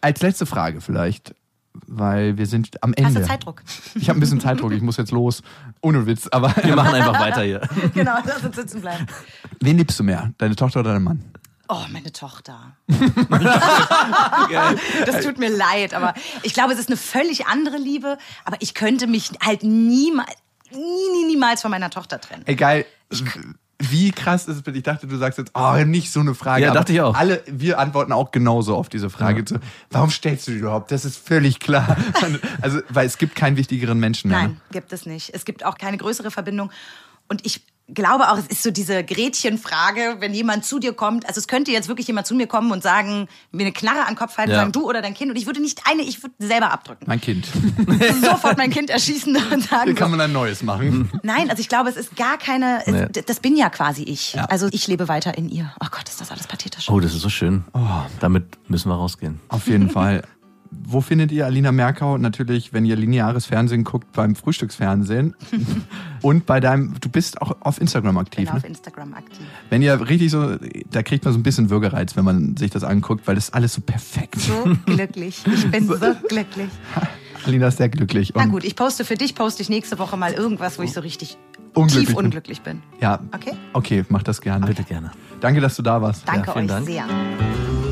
Als letzte Frage vielleicht, weil wir sind am Ende. Hast du Zeitdruck? Ich habe ein bisschen Zeitdruck, ich muss jetzt los. Ohne Witz, aber Wir machen (laughs) einfach weiter hier. genau, lass uns sitzen bleiben. wen liebst du mehr? Deine Tochter oder dein Mann? Oh, meine Tochter. das tut mir leid, aber ich glaube, es ist eine völlig andere Liebe, aber ich könnte mich halt niemals, nie, nie, niemals von meiner Tochter trennen. Egal, wie krass ist es bitte? Ich dachte, du sagst jetzt, oh, nicht so eine Frage. Ja, dachte ich auch. Alle, wir antworten auch genauso auf diese Frage. So, warum stellst du die überhaupt? Das ist völlig klar. (laughs) Also, weil es gibt keinen wichtigeren Menschen mehr. ne? Nein, gibt es nicht. Es gibt auch keine größere Verbindung. Und ich glaube auch, es ist so diese Gretchenfrage, wenn jemand zu dir kommt. Also es könnte jetzt wirklich jemand zu mir kommen und sagen, mir eine Knarre an den Kopf halten, Ja. sagen, du oder dein Kind. Und ich würde nicht eine, ich würde selber abdrücken. Mein Kind. (laughs) Sofort mein Kind erschießen und sagen, Hier kann man ein neues machen. Nein, also ich glaube, es ist gar keine, es, Nee. das bin ja quasi ich. Ja. Also ich lebe weiter in ihr. Oh Gott, ist das alles pathetisch. Oh, das ist so schön. Damit müssen wir rausgehen. Auf jeden Fall. Wo findet ihr Alina Merkau? Natürlich, wenn ihr lineares Fernsehen guckt, beim Frühstücksfernsehen. (laughs) Und bei deinem, du bist auch auf Instagram Ich aktiv, bin ne? auf Instagram aktiv. Wenn ihr richtig so, da kriegt man so ein bisschen Würgereiz, wenn man sich das anguckt, weil das ist alles so perfekt. So glücklich. Ich bin (laughs) so glücklich. Alina ist sehr glücklich. Na gut, ich poste für dich, poste ich nächste Woche mal irgendwas, wo ich so richtig Unglücklich tief bin. unglücklich bin. Ja. Okay? Okay, mach das gerne. Bitte gerne. Danke, dass du da warst. Danke vielen euch Dank. sehr.